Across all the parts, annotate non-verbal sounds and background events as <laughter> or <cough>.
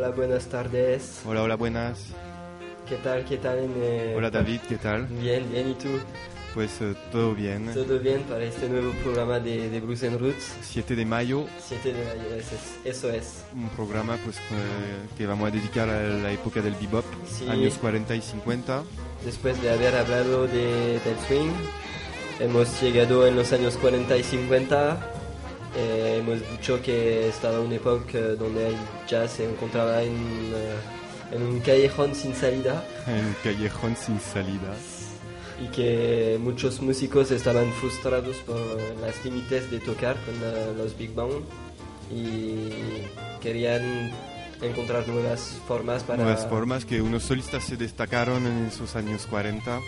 Hola, buenas tardes. Hola, hola, buenas. ¿Qué tal? ¿Qué tal? Eh, Hola David, ¿qué tal? Bien, bien. ¿Y tú? Pues eh, todo bien. Todo bien para este nuevo programa de, de Blues and Roots. 7 de mayo, 7 de mayo, eso es. Eso es. un programa pues que, que vamos a dedicar a la época del bebop, Sí. años 40 y 50. Después de haber hablado de, del swing, hemos llegado en los años 40 y 50. Eh, hemos dicho que estaba una época donde el jazz se encontraba en, eh, en un callejón sin salida. Un callejón sin salida. y que muchos músicos estaban frustrados por las límites de tocar con eh, los Big Bang y querían encontrar nuevas formas para Nuevas formas que unos solistas se destacaron en esos años 40,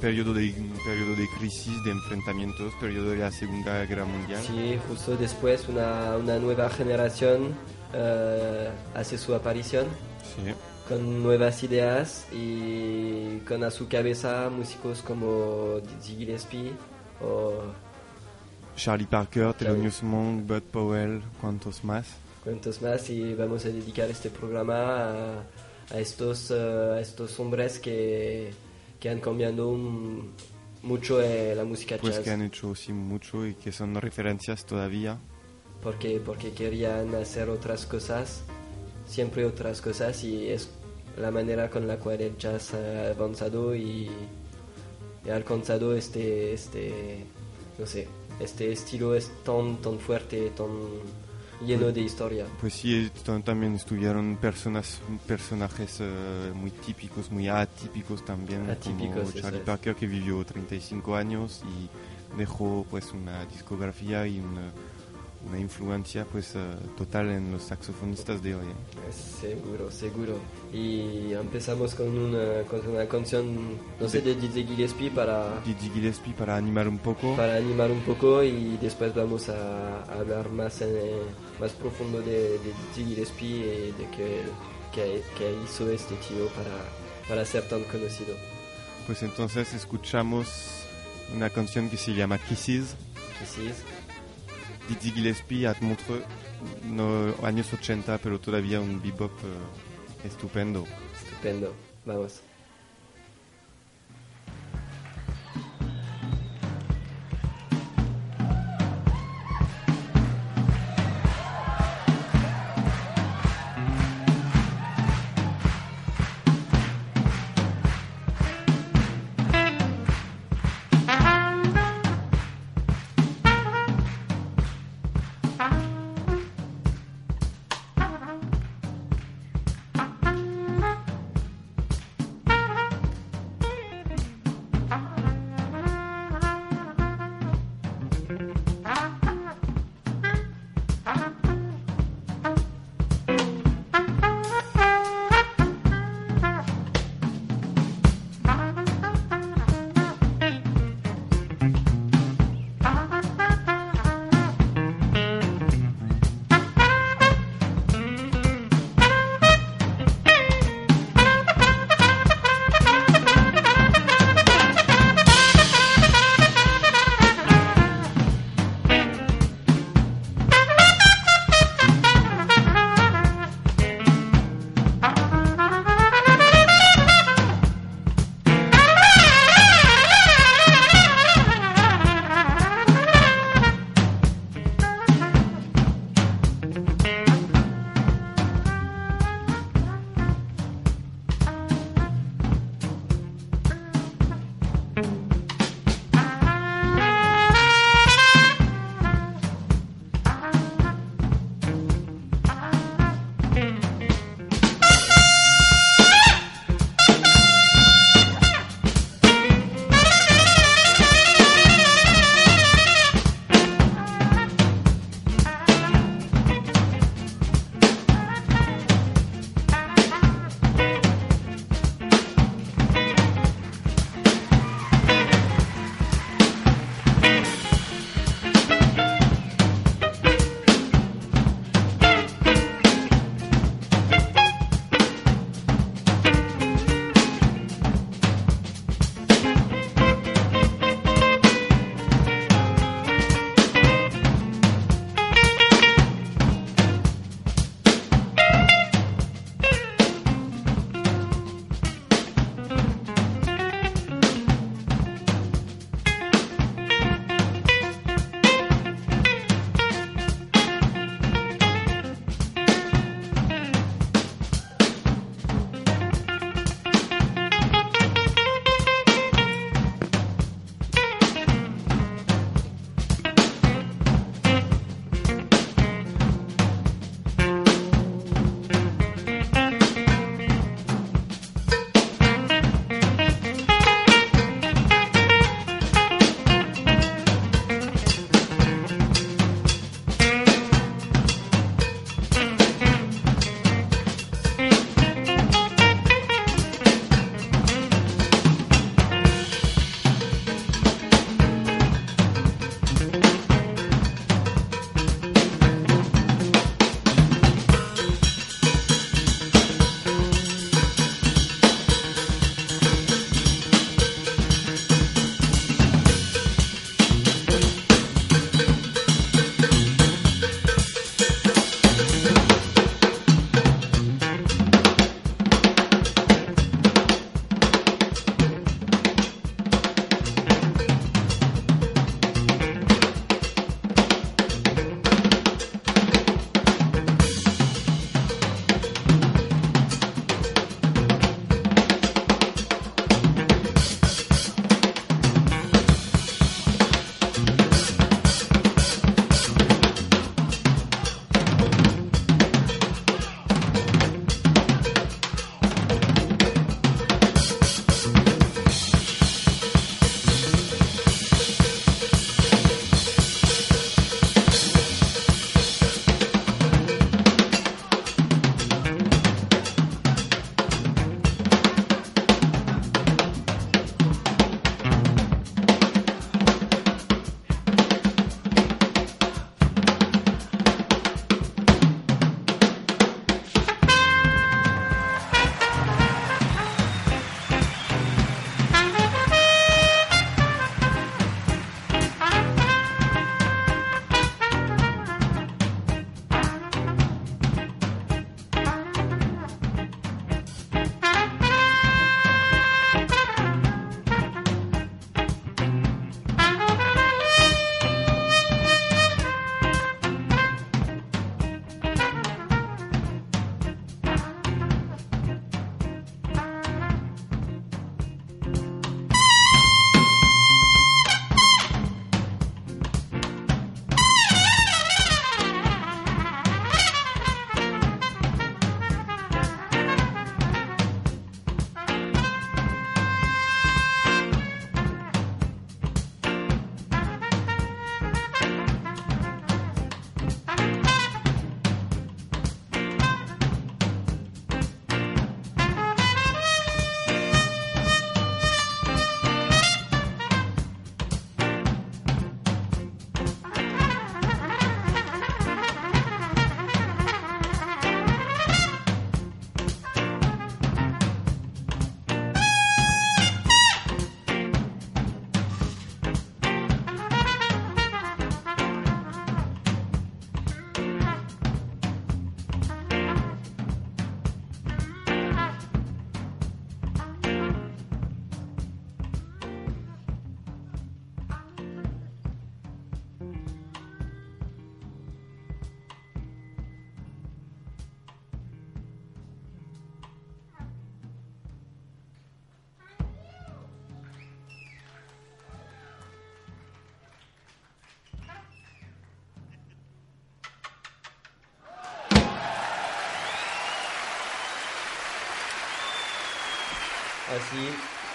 periodo de, periodo de crisis, de enfrentamientos, periodo de la Segunda Guerra Mundial. Sí, justo después una, una nueva generación eh, hace su aparición Sí. con nuevas ideas y con a su cabeza músicos como Dizzy Gillespie o Charlie Parker, Thelonious Monk, Bud Powell, cuantos más. Cuantos más y vamos a dedicar este programa a, a estos, eh, a estos hombres que, que han cambiado mucho eh, la música Pues jazz que han hecho sí mucho y que son referencias todavía. porque, porque querían hacer otras cosas, siempre otras cosas y es la manera con la cual el jazz ha avanzado y, y ha alcanzado este, este, no sé, este estilo es tan, tan fuerte, tan lleno de historia. Pues sí, también estuvieron personas, personajes eh, muy típicos, muy atípicos también, Atípicos, como Charlie es. Parker que vivió 35 años y dejó pues una discografía y una, una influencia pues eh, total en los saxofonistas de hoy. ¿eh? Seguro, seguro. Y empezamos con una, con una canción, no sé, de Dizzy Gillespie para, Dizzy Gillespie para animar un poco. para animar un poco y después vamos a, a hablar más, eh, más profundo de, de Dizzy Gillespie y de que, que, que hizo este tío para, para ser tan conocido. Pues entonces escuchamos una canción que se llama Kisses, Así es. Dizzy Gillespie at Montreux, no, años 80, pero todavía un bebop eh, estupendo. Estupendo. Vamos.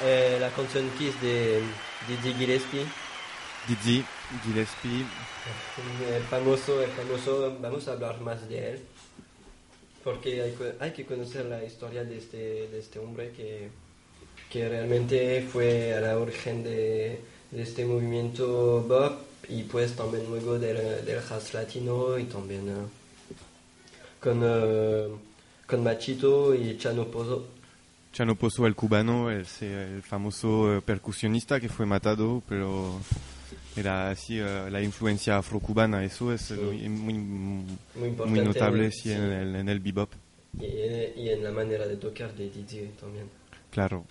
Eh, la canción Kiss de Didi Gillespie, Dizzy Gillespie, el famoso, el famoso, vamos a hablar más de él, porque hay, que- hay que conocer la historia de este, de este hombre que, que realmente fue a la origen de, de este movimiento bop y pues también luego del, del jazz latino y también eh, con, eh, con Machito y Chano Pozo. Chano Pozo, el cubano, el, el famoso eh, percusionista que fue matado, pero era así eh, la influencia afrocubana, eso es Sí. muy, muy, Muy importante. muy notable sí, en, el, en el bebop, Y, y en la manera de tocar de Didi también. claro.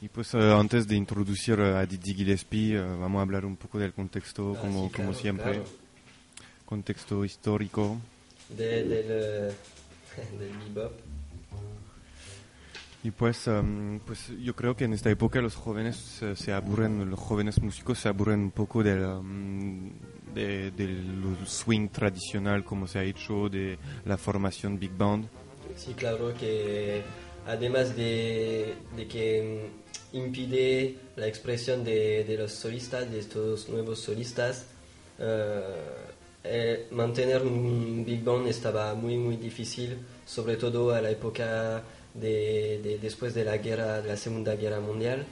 Y pues eh, antes de introducir a Dizzy Gillespie, vamos a hablar un poco del contexto, Ah, como, sí, como siempre, claro. contexto histórico. De- del, <laughs> del bebop. Y pues, em, pues yo creo que en esta época los jóvenes se, se aburren, los jóvenes músicos se aburren un poco del, em, de, del swing tradicional como se ha hecho, de la formación big band. Sí, claro que además de, de que mm, impide la expresión de, de los solistas, de estos nuevos solistas, eh, eh, mantener un big band estaba muy muy difícil, sobre todo a la época de, de- después de la guerra, de la Segunda Guerra Mundial.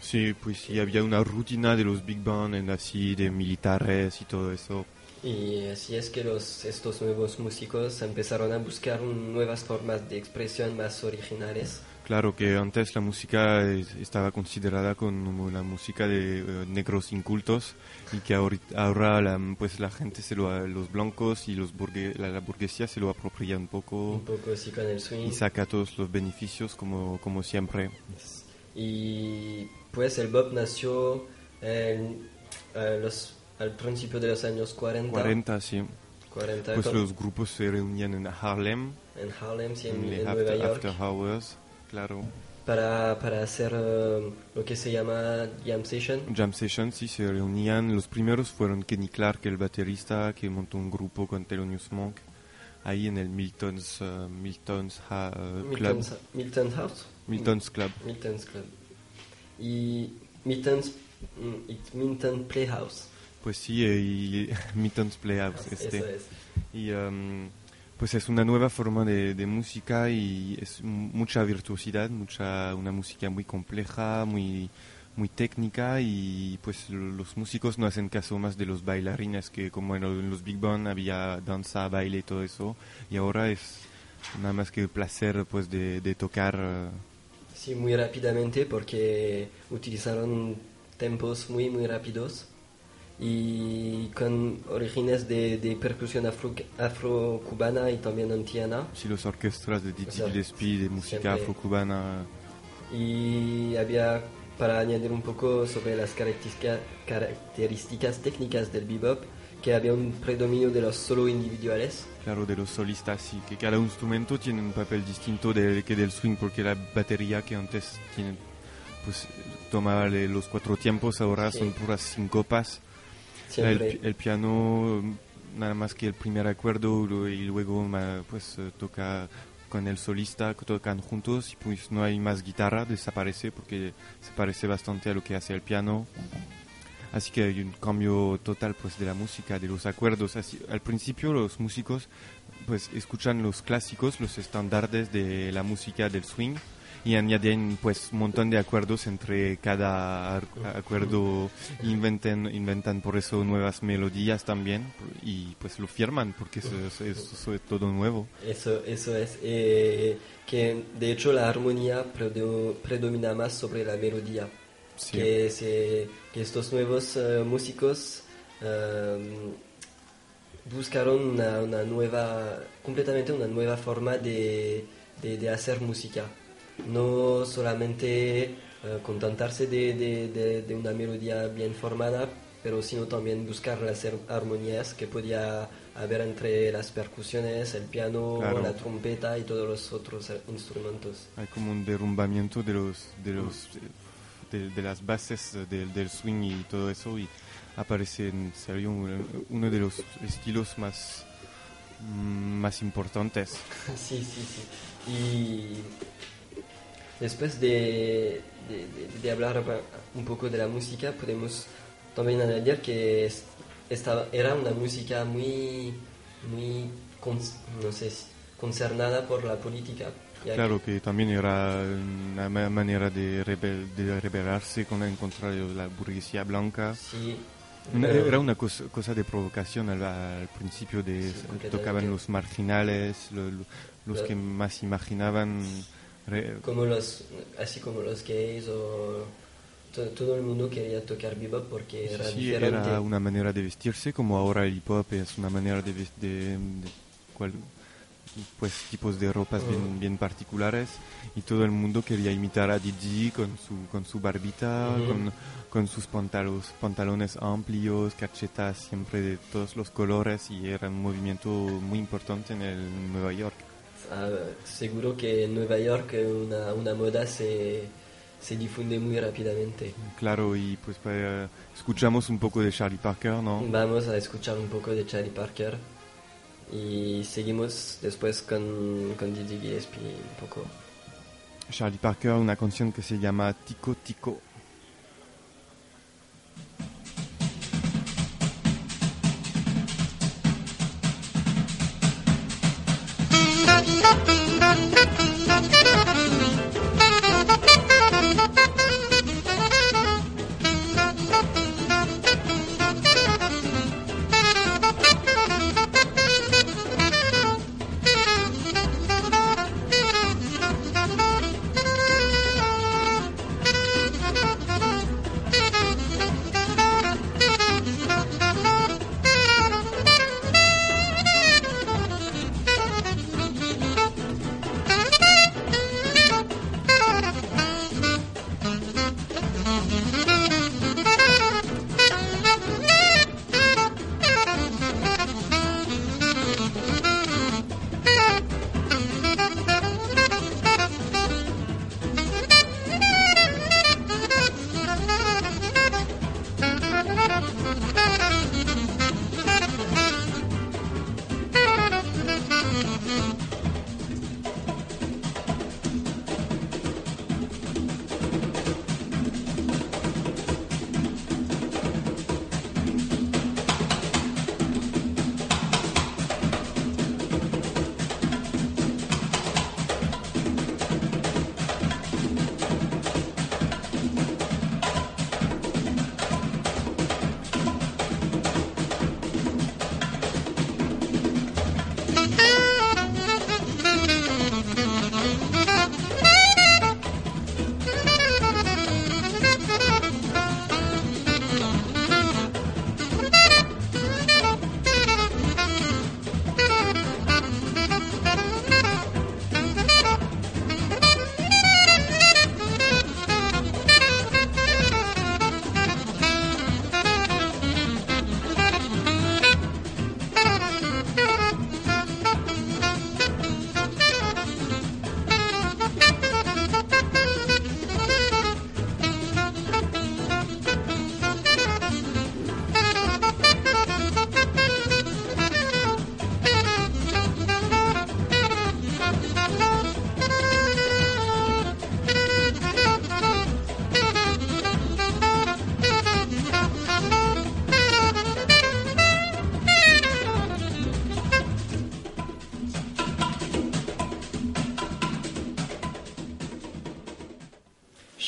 Sí, pues sí, había una rutina de los big band, en así, de militares y todo eso. Y así es que los, estos nuevos músicos empezaron a buscar un- nuevas formas de expresión más originales. Claro que antes la música es- estaba considerada como la música de eh, negros incultos y que ahora la, pues la gente, se lo, los blancos y los burgue- la, la burguesía se lo apropia un poco Un poco así con el swing. y saca todos los beneficios como, como siempre. Y pues el bop nació en, a los- al principio de los años 40. 40, sí. 40 Pues los grupos se reunían en Harlem, en Harlem, sí, en, en en el Nueva after, York, after hours, claro. para, para hacer eh, lo que se llama jam session. Jam sessions, sí, se reunían. Los primeros fueron Kenny Clark, el baterista, que montó un grupo con Thelonious Monk, ahí en el Milton's, eh, Milton's Ha- eh, Club. Milton's, Milton House. Milton's Club. Milton's Club. Y Milton's, mm, Milton Playhouse. Pues sí, y <laughs> Milton's Playhouse, este. Eso es. Y em, pues es una nueva forma de, de música y es mucha virtuosidad, mucha, una música muy compleja, muy, muy técnica y pues lo- los músicos no hacen caso más de los bailarines que como en los big band había danza, baile y todo eso y ahora es nada más que el placer pues de, de tocar eh, Sí, muy rápidamente porque utilizaron tempos muy, muy rápidos y con orígenes de, de percusión afro- afro-cubana y también antiana. sí, los orquestas de Dizzy Gillespie, de música afrocubana. Y había, para añadir un poco sobre las característica- características técnicas del bebop, que había un predominio de los solo individuales. Claro, de los solistas, sí, que cada instrumento tiene un papel distinto del, que del swing, porque la batería que antes tiene, pues tomaba los cuatro tiempos, ahora Sí. son puras sincopas. El, el piano, nada más que el primer acuerdo y luego pues eh, toca con el solista, tocan juntos y pues no hay más guitarra, desaparece porque se parece bastante a lo que hace el piano. Así que hay un cambio total pues de la música, de los acuerdos. Así, al principio los músicos pues escuchan los clásicos, los estándares de la música del swing y añaden pues un montón de acuerdos entre cada acuerdo inventan inventan por eso nuevas melodías también y pues lo firman porque eso, es- eso es todo nuevo Eso, eso es. eh, que de hecho la armonía predo- predomina más sobre la melodía. Sí. Que, se- que estos nuevos eh, músicos eh, buscaron una, una nueva, completamente una nueva forma de, de- de hacer música. No solamente eh, contentarse de, de- de- de una melodía bien formada, pero sino también buscar las ar- armonías que podía haber entre las percusiones, el piano, Claro. la trompeta y todos los otros eh, instrumentos. hay como un derrumbamiento de los de los de, las bases del, swing y todo eso y aparece en serio un- uno de los estilos más mm, más importantes <laughs> Sí, sí, sí. Y después de, de- de- de hablar un poco de la música, podemos también añadir que es- estaba, era una música muy, muy cons- no sé, concernada por la política. Claro que también era una ma- manera de, rebel- de rebelarse con, en contra de la burguesía blanca. sí, Una- era una cosa, cosa de provocación al, al principio de Sí, tocaban los marginales, lo- lo- los que más imaginaban re- como los, así como los gays o to- todo el mundo quería tocar bebop porque era sí, diferente. era una manera de vestirse como ahora el hip hop es una manera de, de- de cual- pues tipos de ropas bien, bien particulares y todo el mundo quería imitar a Didi con su con su barbita con, con sus pantalos, pantalones amplios cachetas siempre de todos los colores y era un movimiento muy importante en el Nueva York Ah, seguro que en Nueva York eh, una, una moda se, se difunde muy rápidamente. claro y pues eh, escuchamos un poco de Charlie Parker no Vamos a escuchar un poco de Charlie Parker y seguimos después con, con Didi Gillespie un poco. Charlie Parker una canción que se llama Tico Tico Thank you.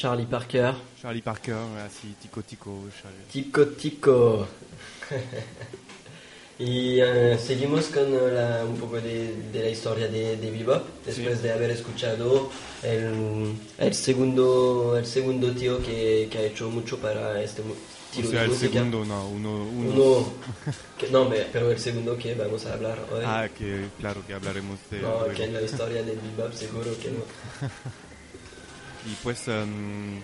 Charlie Parker, Charlie Parker así Tico Tico Charlie. Tico Tico. <laughs> y eh, seguimos con eh, la- un poco de, de la historia de, de Bebop, después de haber escuchado el, el segundo, el segundo tío que, que ha hecho mucho para este o sea de el música. segundo no uno, uno. Uno, <laughs> que- no, pero el segundo que vamos a hablar hoy. ah que claro que hablaremos de no, que en la historia del bebop seguro que no. <laughs> Y pues em,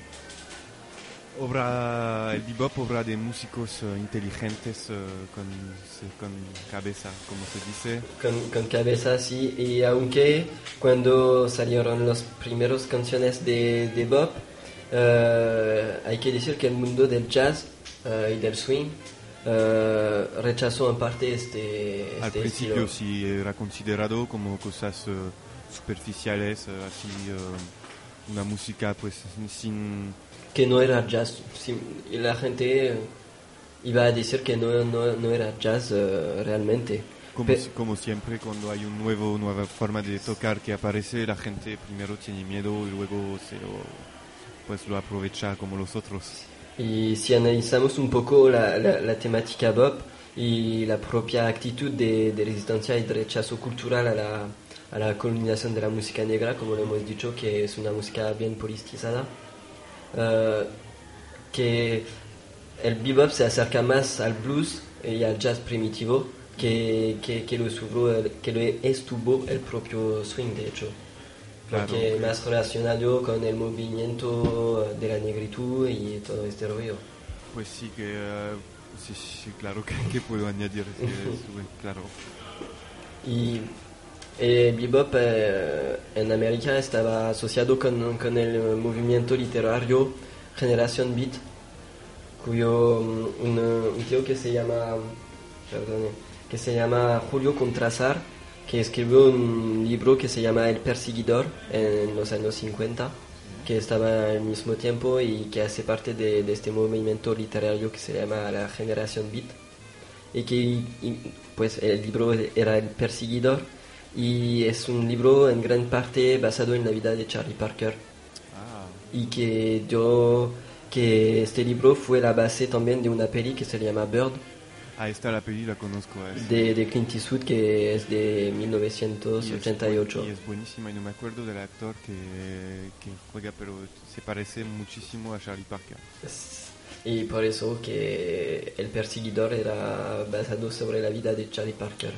obra, el bebop obra de músicos eh, inteligentes eh, con, con cabeza, como se dice. Con, con cabeza sí, y aunque cuando salieron las primeras canciones de, de bop, eh, hay que decir que el mundo del jazz y del swing eh, rechazó en parte este, Al este principio estilo. sí era considerado como cosas eh, superficiales, eh, así una música pues sin que no era jazz. Y la gente iba a decir que no, no, no era jazz eh, realmente. como, Pe- como siempre cuando hay un nuevo nueva forma de tocar que aparece la gente primero tiene miedo y luego se lo pues lo aprovecha como los otros Y si analizamos un poco la, la- la temática bop y la propia actitud de, de resistencia y de rechazo cultural a la, a la colonización de la música negra, como lo hemos dicho, que es una música bien politizada, eh, que el bebop se acerca más al blues y al jazz primitivo que, que, que lo, el- que lo estuvo el propio swing, de hecho. Claro, Porque ok. más relacionado con el movimiento de la negritud y todo este rollo. pues sí que eh, sí, sí, claro que, que puedo añadir bueno, <laughs> claro Y el bebop eh, en América estaba asociado con, con el movimiento literario Generación Beat, cuyo mm, un, un tío que se llama, que se llama Julio Contrasar, que escribió un libro que se llama El Perseguidor en los años 50, que estaba al mismo tiempo y que hace parte de, este movimiento literario que se llama la Generación Beat y que pues el libro era El Perseguidor y es un libro en gran parte basado en la vida de Charlie Parker. Ah. Y que yo que este libro fue la base también de una peli que se llama Bird. Ah esta la peli la conozco es- de, de Clint Eastwood que es de y es, 1988 y es buenísima y no me acuerdo del actor que, que juega pero se parece muchísimo a Charlie Parker. Y por eso que El Perseguidor era basado sobre la vida de Charlie Parker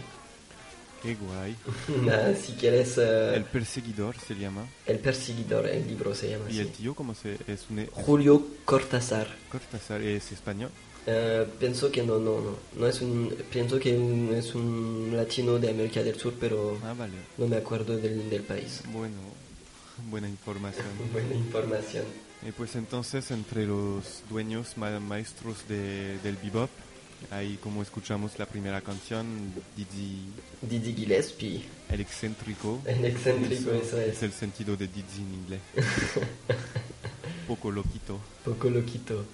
qué guay. Nada, <laughs> si quieres eh, el perseguidor se llama. El Perseguidor el libro se llama y así el tío cómo se es un es Julio Cortázar. Cortázar es español Eh, pienso que no, no, no. No es un, pienso que un- es un latino de América del Sur, pero ah vale. no me acuerdo del, del país. bueno <laughs> buena información. <laughs> Buena información. Y pues entonces entre los dueños ma- maestros de, del bebop, ahí como escuchamos la primera canción, Dizzy Didi Gillespie, el excéntrico, el excéntrico, eso es es. el sentido de Dizzy en inglés. <laughs> Poco loquito. Poco loquito.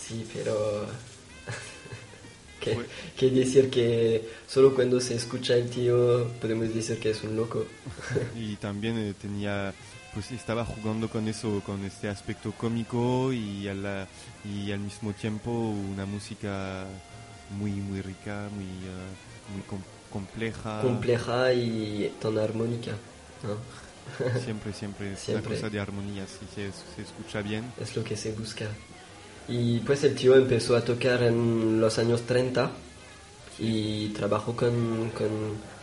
Sí, pero... <laughs> ¿Qué, Pues- qué decir que solo cuando se escucha el tío podemos decir que es un loco. <laughs> Y también eh, tenía, pues estaba jugando con eso, con este aspecto cómico y, a la- y al mismo tiempo una música muy, muy rica, muy, eh, muy com- compleja. Compleja y tan armónica. ¿no? Siempre, siempre es Siempre. una cosa de armonía, si se, se escucha bien. Es lo que se busca. Y pues el tío empezó a tocar en los años 30 y trabajó con, con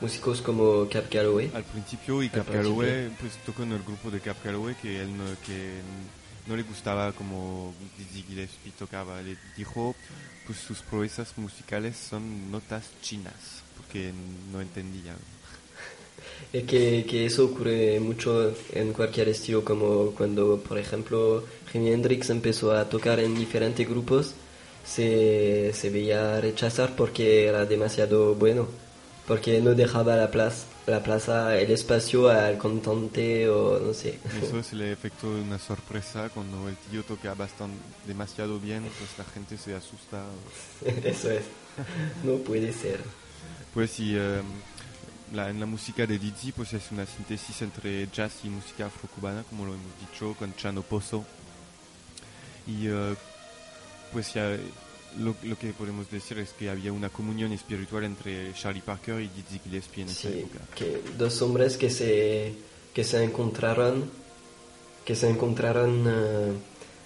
músicos como Cap Calloway. Al principio y Cap. Calloway pues tocó en el grupo de Cap Calloway que él no, que no le gustaba como Dizzy Gillespie tocaba. Le dijo pues sus proezas musicales son notas chinas porque no entendía. <laughs> Y que, que eso ocurre mucho en cualquier estilo, como cuando, por ejemplo, Jimi Hendrix empezó a tocar en diferentes grupos, se, se veía rechazar porque era demasiado bueno, porque no dejaba la plaza, la plaza, el espacio al cantante o no sé. Eso es el efecto de una sorpresa cuando el tío toca bastante demasiado bien, pues la gente se asusta. <laughs> Eso es. No puede ser. Pues sí, eh, la, en la música de Dizzy pues es una síntesis entre jazz y música afrocubana, como lo hemos dicho, con Chano Pozo. Y eh, pues ya lo, lo que podemos decir es que había una comunión espiritual entre Charlie Parker y Dizzy Gillespie en esa Sí, época. que dos hombres que se, que se encontraron, que se encontraron eh,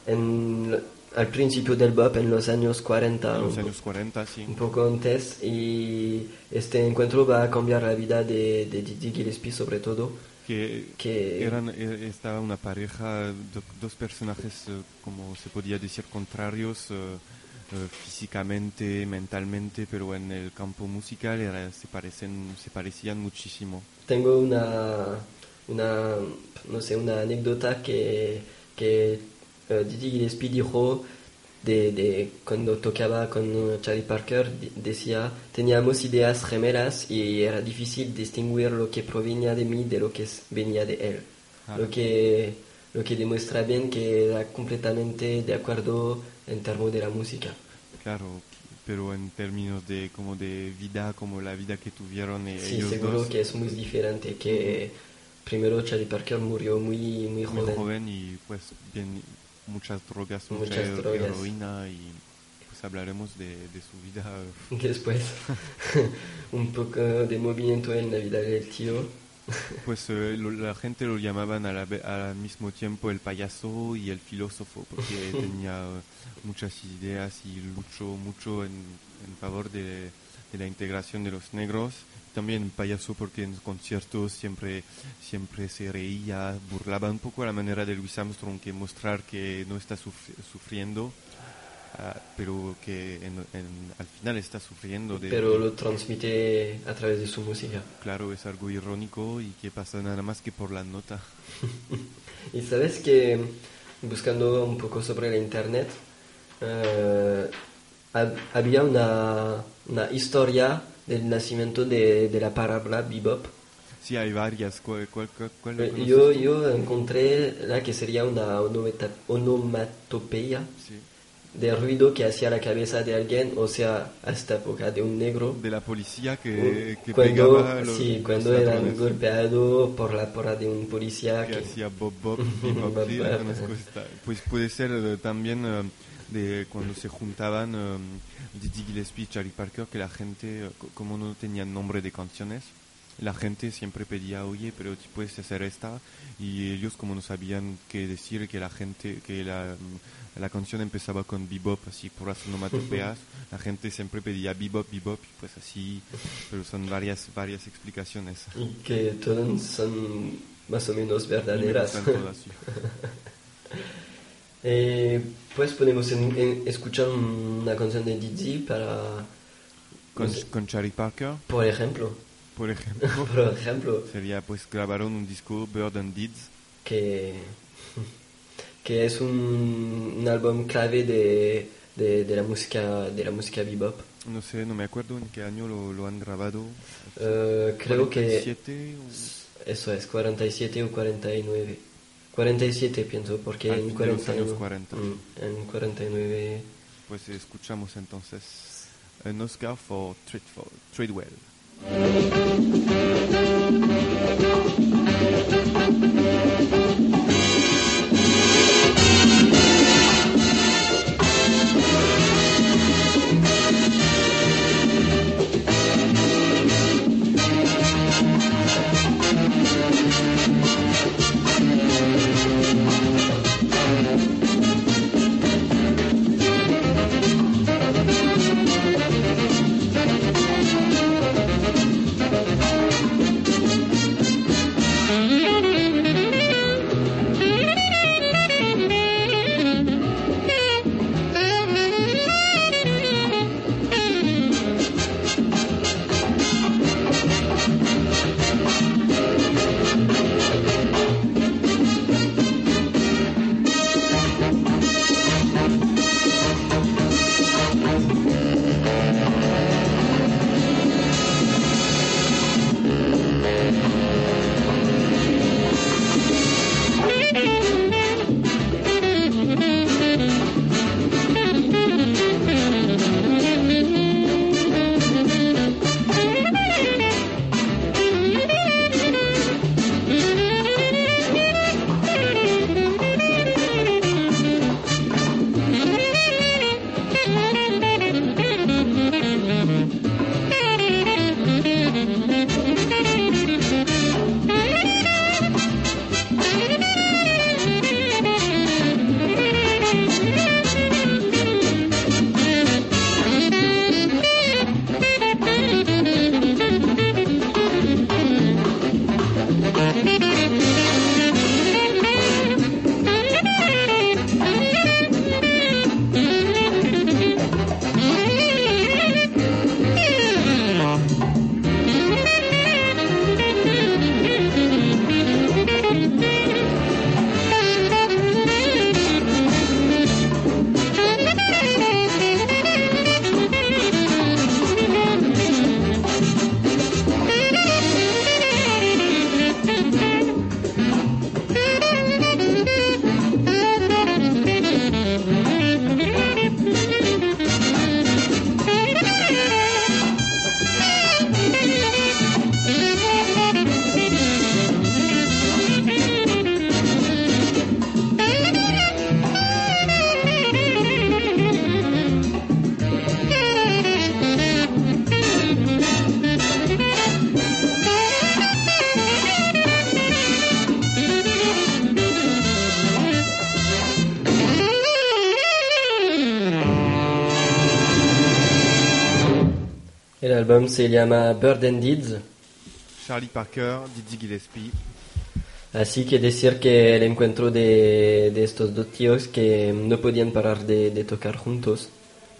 en, al principio del bop en los años 40, En los años 40, sí. un poco antes, y este encuentro va a cambiar la vida de, de Dizzy Gillespie sobre todo, Que que eran, eh, estaba una pareja, do- dos personajes, eh, como se podía decir, contrarios eh, eh, físicamente, mentalmente, pero en el campo musical era, se, parecen, se parecían muchísimo. tengo una, una, no sé, una anécdota que, que eh, Dizzy Gillespie dijo de, de cuando tocaba con eh, Charlie Parker, de- decía, teníamos ideas gemelas y era difícil distinguir lo que provenía de mí de lo que venía de él. Ah. Lo que, lo que demuestra bien que era completamente de acuerdo en términos de la música. Claro, pero en términos de como de vida, como la vida que tuvieron eh, Sí, ellos seguro dos, que es muy diferente, que primero Charlie Parker murió muy, muy muy joven. joven y pues bien, muchas drogas, mucha heroína y pues hablaremos de, de su vida. <laughs> Después, <laughs> un poco de movimiento en la vida del tío. Pues eh, lo- la gente lo llamaban a al mismo tiempo el payaso y el filósofo porque <laughs> tenía eh, muchas ideas y luchó mucho en, en favor de, de la integración de los negros. También payaso porque en conciertos siempre, siempre se reía, burlaba un poco a la manera de Louis Armstrong que mostrar que no está sufri- sufriendo, pero que en- en- al final está sufriendo. De, Pero lo transmite a través de su música. Claro, es algo irónico y que pasa nada más que por la nota. <laughs> Y sabes que buscando un poco sobre la internet, eh, hab- había una, una historia del nacimiento de, de la palabra bebop. Sí, hay varias. ¿Cuál, cuál, cuál- Eh, Yo, yo encontré la que sería una onomatopeya Sí. De ruido que hacía la cabeza de alguien, o sea, a esta época de un negro. De la policía que, que cuando, pegaba los, sí, los cuando eran ladrones, golpeados por la porra de un policía que que, hacía Bob Bob, Bebop, Bob sí. Pues puede ser eh, también eh, de cuando se juntaban eh, Dizzy Gillespie y Charlie Parker, que la gente, co- como no tenían nombre de canciones, la gente siempre pedía, oye, pero puedes hacer esta, y ellos como no sabían qué decir, que la gente, que la, mm, la canción empezaba con bebop, así por las onomatopeas, la gente siempre pedía bebop, bebop, y pues así, pero son varias, varias explicaciones. y que todas son más o menos me verdaderas. gustan todas, sí. <laughs> Eh, pues podemos en- en- escuchar una canción de Dizzy para, Con, con Charlie Parker, por ejemplo, por ejemplo, <laughs> por ejemplo, sería pues grabaron un disco Bird and Deeds, que, que es un, un álbum clave de, de, de la música de la música bebop. no sé, no me acuerdo en qué año lo, lo han grabado. Eh, creo que 47 o- eso es 47 o 49. 47 pienso, porque Al en fin de los 49, años 40. Mm, en 49 Pues escuchamos entonces un Oscar for Treadwell. El álbum se llama Bird and Deeds, Charlie Parker, Dizzy Gillespie. así que decir que el encuentro de, de estos dos tíos que no podían parar de, de tocar juntos,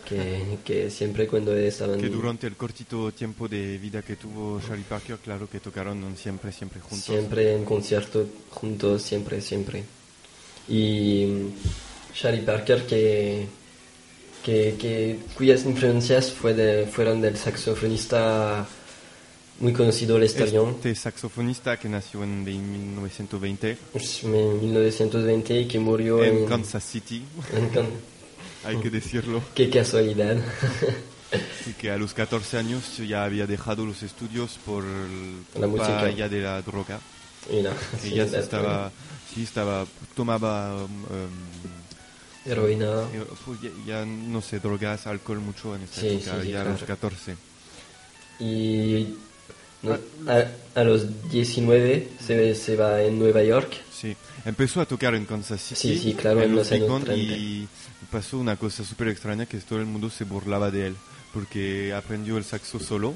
que, que siempre cuando estaban... Que durante el cortito tiempo de vida que tuvo Charlie Parker, claro que tocaron siempre, siempre juntos. Siempre en concierto juntos, siempre, siempre. Y mm, Charlie Parker, que, que, que- cuyas influencias fue de- fueron del saxofonista muy conocido Lester Young, Este saxofonista que nació en de 1920 en 1920 y que murió en en, Kansas City, en Can- <laughs> hay que decirlo, <laughs> Qué casualidad. y que a los 14 años ya había dejado los estudios por La música. ya de la droga. Y no, Y sí, ya se estaba, sí, estaba, tomaba, um, Heroína. pues ya, ya no sé, drogas, alcohol mucho en esta Sí, época, sí, ya a los claro. 14. Y no, a, a los 19 se, se va en Nueva York. Sí, empezó a tocar en Kansas City, Sí, sí, claro, en en los años Band 30. y pasó una cosa súper extraña que todo el mundo se burlaba de él porque aprendió el saxo solo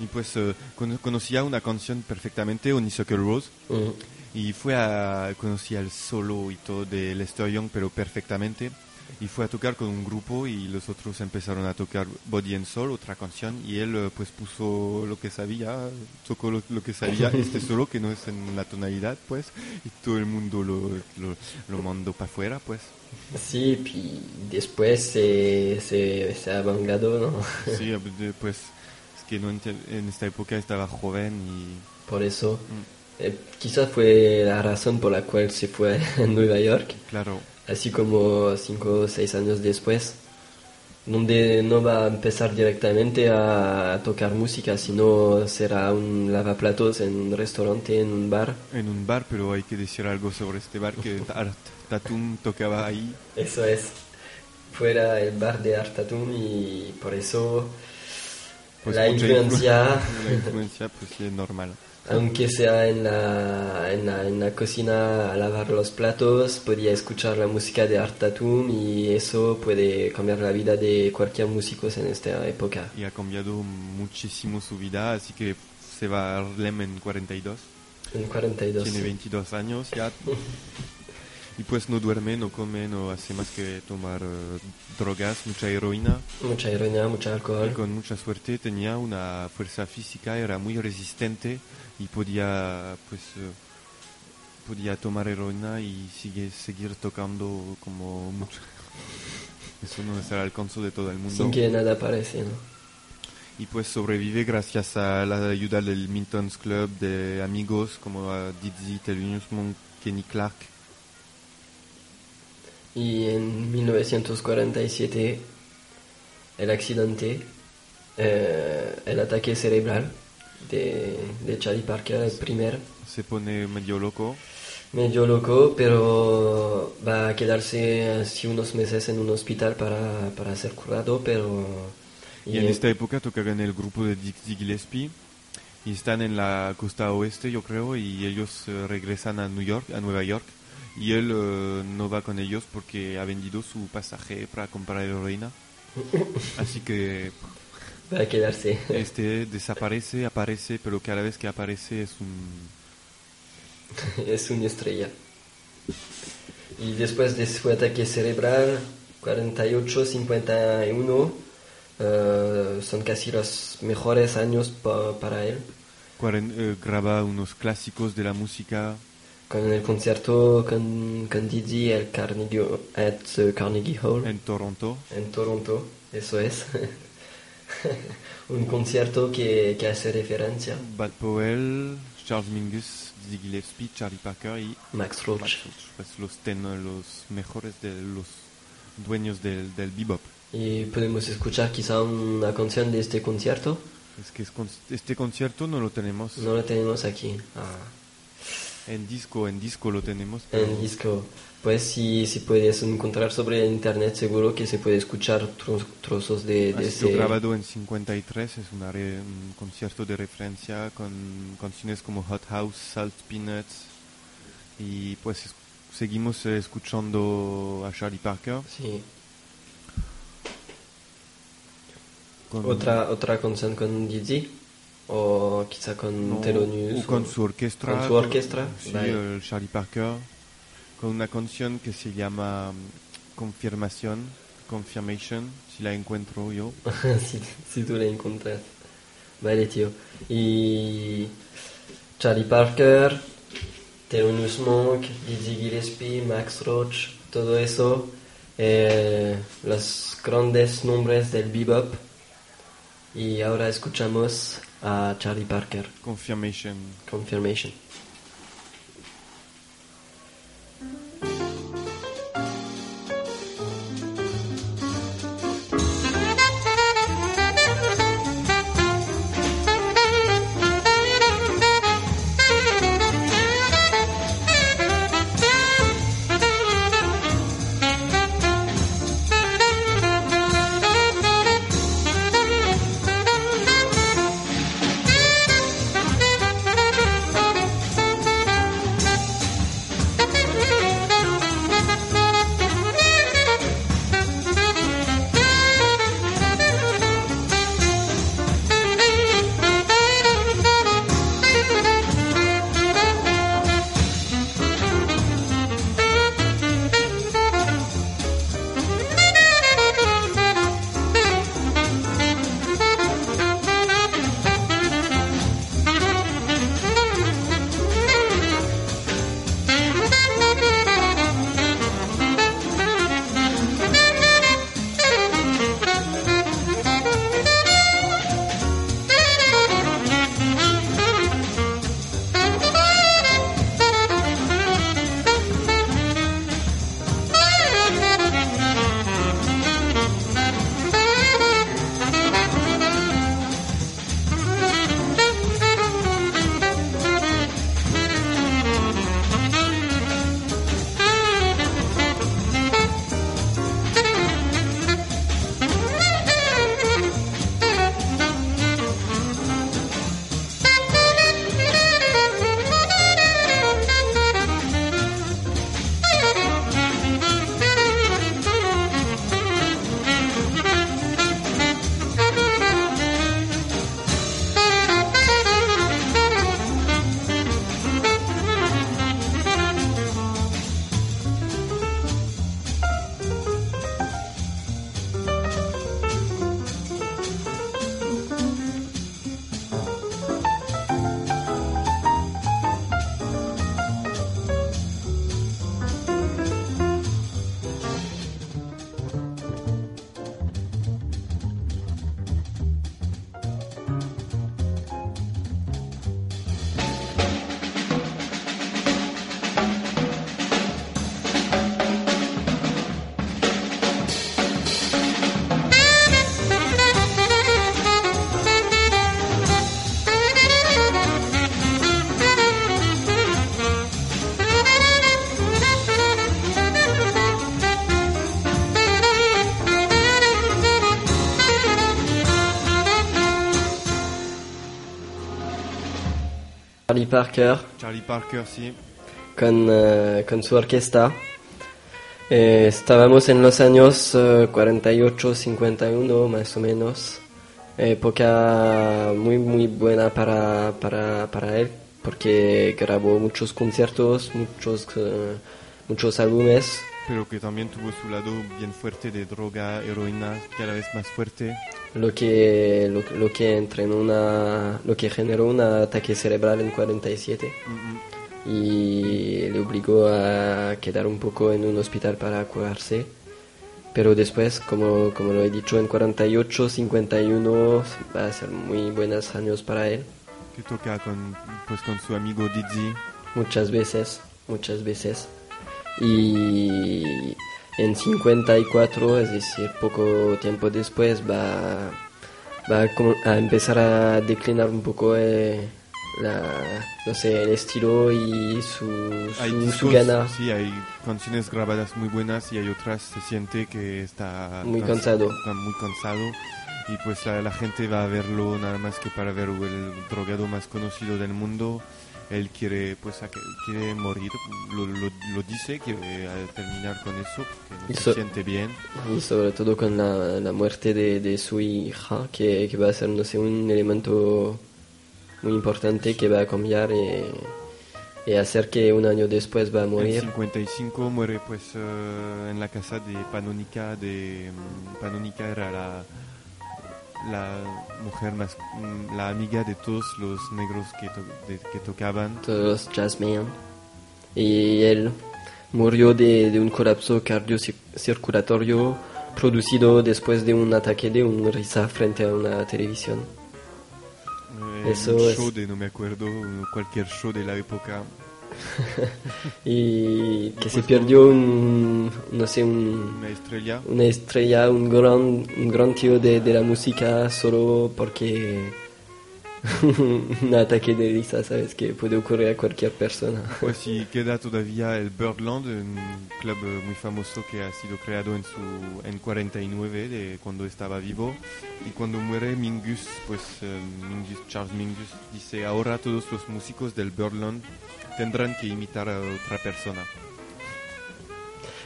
y pues eh, cono- conocía una canción perfectamente, Honeysuckle Rose, Mm. Y fue a conocía el solo y todo de Lester Young pero perfectamente y fue a tocar con un grupo y los otros empezaron a tocar Body and Soul otra canción y él eh, pues puso lo que sabía tocó lo, lo que sabía <laughs> este solo que no es en la tonalidad pues y todo el mundo lo, lo, lo mandó para afuera pues Sí, puis después se, se, se ha vengado, ¿no? sí eh, pues es que no en esta época estaba joven y Por eso. Mm. Eh, quizás fue la razón por la cual se fue <laughs> a Nueva York, claro. Así como cinco o seis años después, donde no va a empezar directamente a tocar música, sino será un lavaplatos en un restaurante, en un bar. en un bar pero hay que decir algo sobre este bar que <laughs> Art Tatum tocaba ahí. Eso es. Fuera el bar de Artatum y por eso Pues la influencia, influ- <laughs> la influencia pues es normal aunque sea en la, en, la, en la cocina a lavar los platos, podía escuchar la música de Artatum y eso puede cambiar la vida de cualquier músico en esta época. y ha cambiado muchísimo su vida, así que se va a Harlem en 42, En 42. tiene 22 años ya, <laughs> y pues no duerme, no come, no hace más que tomar eh, drogas, mucha heroína, Mucha ironía, mucho y alcohol. con mucha suerte tenía una fuerza física, era muy resistente y podía pues eh, podía tomar heroína y sigue, seguir tocando como mucho. <laughs> Eso no es al alcance de todo el mundo. Sin que nada parece, ¿no? Y pues sobrevive gracias a la ayuda del Milton's Club, de amigos como a Dizzy, Thelonious Monk, Kenny Clark. Y en 1947, el accidente, eh, el ataque cerebral de, de Charlie Parker, el primer, Se pone medio loco. medio loco, pero va a quedarse así unos meses en un hospital para, para ser curado, pero... Y en esta época tocan en el grupo de Dizzy Gillespie. Y están en la costa oeste, yo creo, y ellos eh, regresan a New York, a Nueva York. Y él eh, no va con ellos porque ha vendido su pasaje para comprar heroína. Así que va a quedarse. este desaparece, aparece, pero cada vez que aparece es un <laughs> es una estrella. Y después de su ataque cerebral, 48-51, eh, son casi los mejores años pa- para él. cuaren- eh, graba unos clásicos de la música Con el concierto con, con Dizzy al Carnegie, at Carnegie Hall en Toronto. en Toronto, eso es. <laughs> Un concierto que, que hace referencia Bad Powell, Charles Mingus, Dizzy Gillespie, Charlie Parker y Max Max Roach. Roach, pues los, ten- los mejores de los dueños del, del bebop. Y podemos escuchar quizá una canción de este concierto. Es que es con- este concierto no lo tenemos No la tenemos aquí. Ah. En disco, en disco lo tenemos. En disco. Pues si, si puedes encontrar sobre internet seguro que se puede escuchar tro- trozos de, de ese... grabado en 53, es una re- un concierto de referencia con canciones como Hot House, Salt Peanuts y pues es- seguimos escuchando a Charlie Parker. Sí. con, Otra, otra canción con Dizzy o quizá con no, Thelonious. o con su orquesta. con su orquesta, Sí, vale. Charlie Parker, con una canción que se llama mm, Confirmación, Confirmation, si la encuentro yo. <laughs> si, si tú la encuentras. Vale, tío. Y Charlie Parker, Thelonious Monk, Dizzy Gillespie, Max Roach, todo eso, eh, los grandes nombres del bebop. Y ahora escuchamos a Charlie Parker, Confirmation. Confirmation. Charlie Parker Charlie Parker, sí. con, eh, con su orquesta. Eh, estábamos en los años eh, 48, 51 más o menos. Época muy muy buena para, para, para él porque grabó muchos conciertos, muchos, eh, muchos álbumes. Pero que también tuvo su lado bien fuerte de droga, heroína, cada vez más fuerte. lo que lo, lo que entrenó una lo que generó un ataque cerebral en 47 Mm, mm. y le obligó a quedar un poco en un hospital para curarse pero después como, como lo he dicho en 48 51 va a ser muy buenos años para él Que toca con, pues, con su amigo Dizzy. muchas veces muchas veces y en 54 es decir poco tiempo después va, va a, empezar a declinar un poco eh, la, no sé, el estilo y su, Hay su, su discos, gana sí, hay canciones grabadas muy buenas y hay otras se siente que está Muy cansa- cansado. está muy cansado y pues la, la gente va a verlo nada más que para ver el drogado más conocido del mundo él quiere pues quiere morir lo, lo, lo dice quiere eh, terminar con eso porque no Y se so- siente bien Y sobre todo con la, la muerte de, de su hija, que, que va a ser, no sé, un elemento muy importante que va a cambiar y, y hacer que un año después va a en morir. 55 muere pues eh, en la casa de Panónica de mm, Panónica era la la mujer más mm, la amiga de todos los negros que, to- de- que tocaban Todos jazzmen. Y él murió de, de un colapso cardiocirculatorio producido después de un ataque de un risa frente a una televisión. Eh, Eso un es- show de no me acuerdo cualquier show de la época <laughs> Y que se perdió un, no sé, un, una estrella una estrella, un gran, un gran tío de, de la música solo porque <laughs> un ataque de risa, ¿sabes? Que puede ocurrir a cualquier persona. Pues sí, <laughs> queda todavía el Birdland, un club muy famoso que ha sido creado en su en 49 de cuando estaba vivo y cuando muere Mingus, pues eh, Mingus, Charles Mingus dice ahora todos los músicos del Birdland tendrán que imitar a otra persona.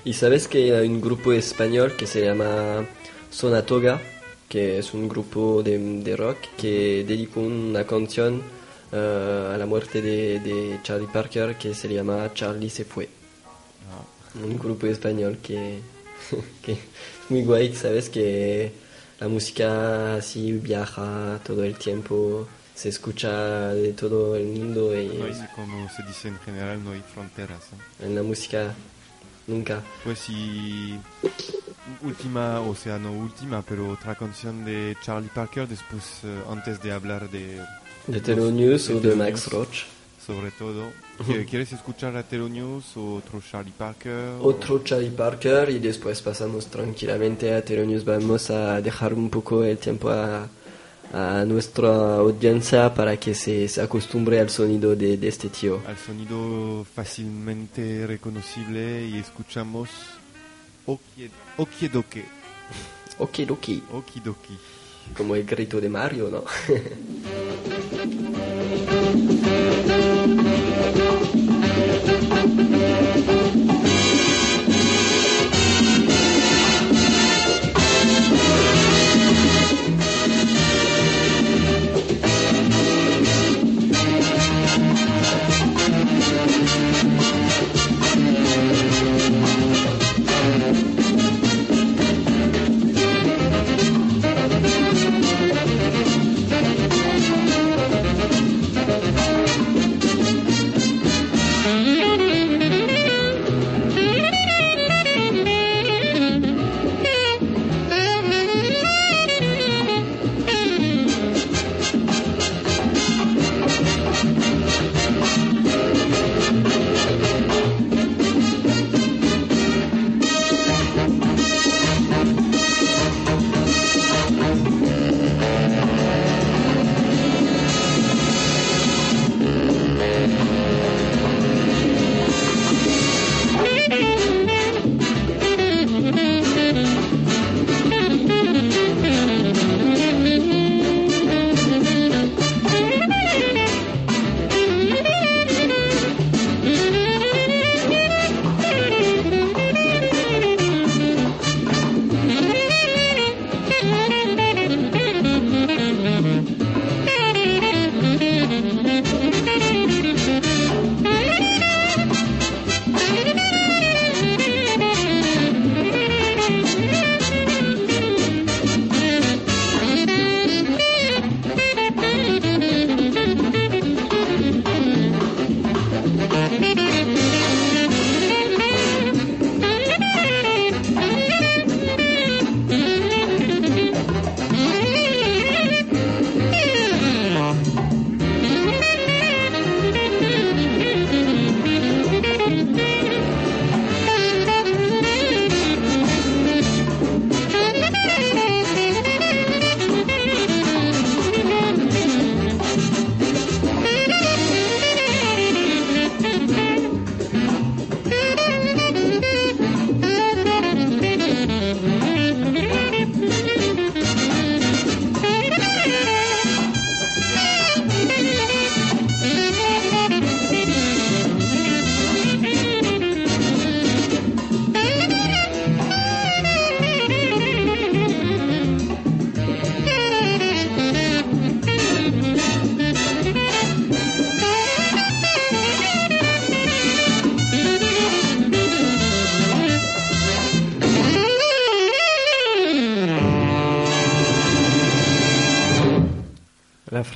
Y sabes que hay un grupo español que se llama Sonatoga, que es un grupo de, de rock que dedicó una canción eh, a la muerte de, de Charlie Parker que se llama Charlie se fue. Ah, Un grupo español que, <laughs> que es muy guay, sabes que la música así viaja todo el tiempo, se escucha de todo el mundo y no hay, como se dice en general, no hay fronteras. ¿eh? en la música nunca. Pues sí, última, o sea, no última, pero otra canción de Charlie Parker después, eh, antes de hablar de... De Thelonious o de Max Roach. Sobre todo. ¿Qui- ¿Quieres escuchar a Thelonious o otro Charlie Parker? Otro Charlie Parker y después pasamos tranquilamente a Thelonious. Vamos a dejar un poco el tiempo a, a nuestra audiencia para que se, se acostumbre al sonido de, de, este tío. Al sonido fácilmente reconocible y escuchamos Okidoki. <laughs> Okidoki. Okidoki. Como el grito de Mario, ¿no? <laughs>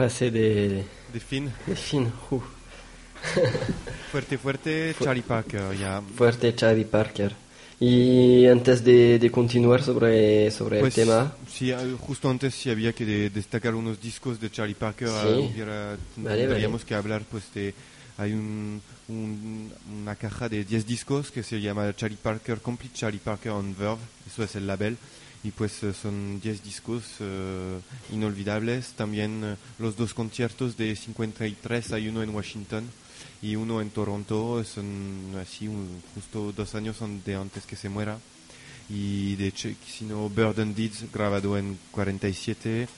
frase de, De fin. de fin. uh, <laughs> Fuerte, fuerte, Charlie Parker, ya. fuerte Charlie Parker. Y antes de, de continuar sobre, sobre Pues, el tema, sí, eh, justo antes si había que de- destacar unos discos de Charlie Parker, Sí. eh, hubiera, Vale, tendríamos que hablar pues de, hay un, un- una caja de 10 discos que se llama Charlie Parker Complete Charlie Parker on Verve, eso es el label, y pues eh, son 10 discos eh, inolvidables, también eh, los dos conciertos de 53, hay uno en Washington y uno en Toronto, son así un- justo dos años de antes que se muera. Y de hecho sino Burden Deeds grabado en 47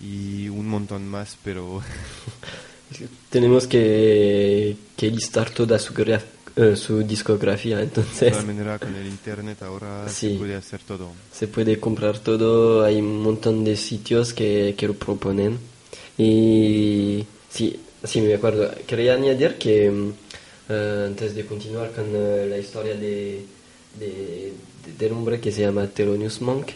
y un montón más pero <laughs> tenemos que, que listar toda su, eh, su discografía. <laughs> de Entonces, todas maneras con el internet ahora Sí. se puede hacer todo se puede comprar todo. Hay un montón de sitios que, que lo proponen. Y sí, sí, me acuerdo. Quería añadir que mm, eh, antes de continuar con eh, la historia de, de- de- del hombre que se llama Thelonious Monk,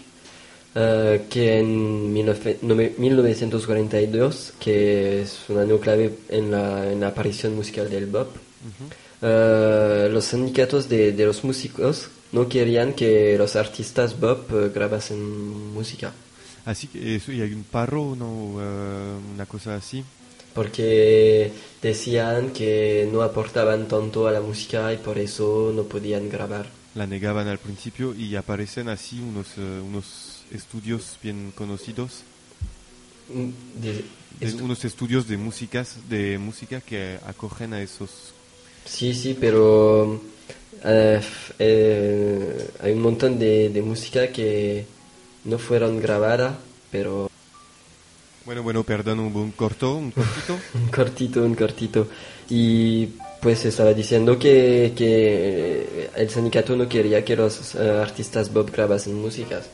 que en 19 nove- 1942, que es un año clave en la, en la aparición musical del bop, eh, los sindicatos de, de los músicos no querían que los artistas bop eh, grabasen música, así que eso y hay un paro no Eh, una cosa así. Porque decían que no aportaban tanto a la música y por eso no podían grabar. la negaban al principio y aparecen así unos eh, unos estudios bien conocidos. Mm, de- de- unos estudios de músicas de música que acogen a esos Sí, sí, pero eh, eh, hay un montón de, de música que no fueron grabadas, pero bueno bueno perdón un corto un <laughs> cortito un cortito, un cortito. Y pues estaba diciendo que, que el sindicato no quería que los eh, artistas Bob grabasen músicas.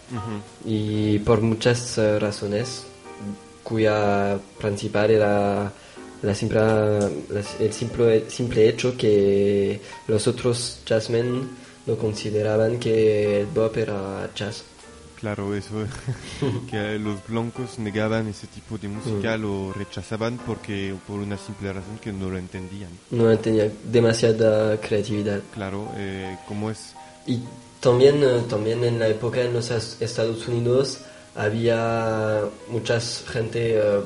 Y por muchas eh, razones, cuya principal era la simple, el simple, simple hecho que los otros jazzmen no consideraban que el bop era jazz. Claro, eso, <laughs> que los blancos negaban ese tipo de música, lo rechazaban porque por una simple razón que no lo entendían. No tenía demasiada creatividad. Claro, eh, como es, Y también, eh, también en la época en los es- Estados Unidos había mucha gente, eh,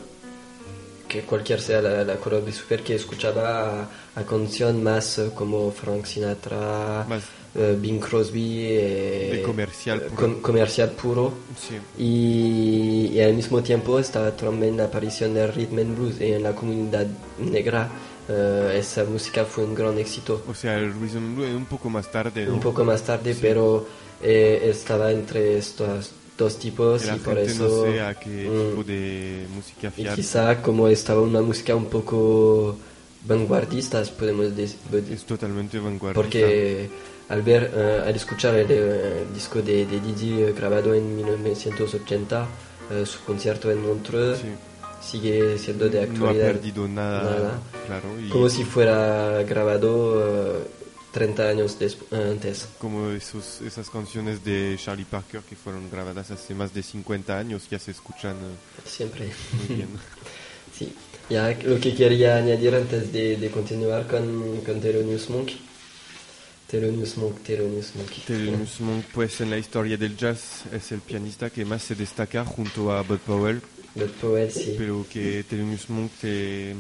que cualquier sea la, la de su piel, que escuchaba a, a canción más eh, como Frank Sinatra, más eh, Bing Crosby, eh, De comercial eh, puro. com- comercial puro. sí, Y, y al mismo tiempo estaba también la aparición del rhythm and blues y en la comunidad negra eh, esa música fue un gran éxito. o sea, el rhythm and blues un poco más tarde, ¿no? Un poco más tarde, pero eh, estaba entre estos dos tipos la y por eso... no sé a qué mm, tipo de música y quizá como estaba una música un poco vanguardista, podemos decir. Es totalmente vanguardista. Porque al ver, eh, al escuchar el, eh, disco de, de Didi eh, grabado en 1980, eh, su concierto en Montreux Sí, sigue siendo de no ha actualidad. perdido nada, nada. claro, y Como si fuera grabado 30 años eh, antes. como esos, esas canciones de Charlie Parker que fueron grabadas hace más de 50 años ya se escuchan eh, Siempre. muy bien. <laughs> Sí, ya lo que quería añadir antes de, de continuar con, con Thelonious Monk. Thelonious Monk, Thelonious Monk. Thelonious Monk, pues en la historia del jazz es el pianista que más se destaca junto a Bud Powell, Bud Powell, sí. pero que Thelonious Monk te-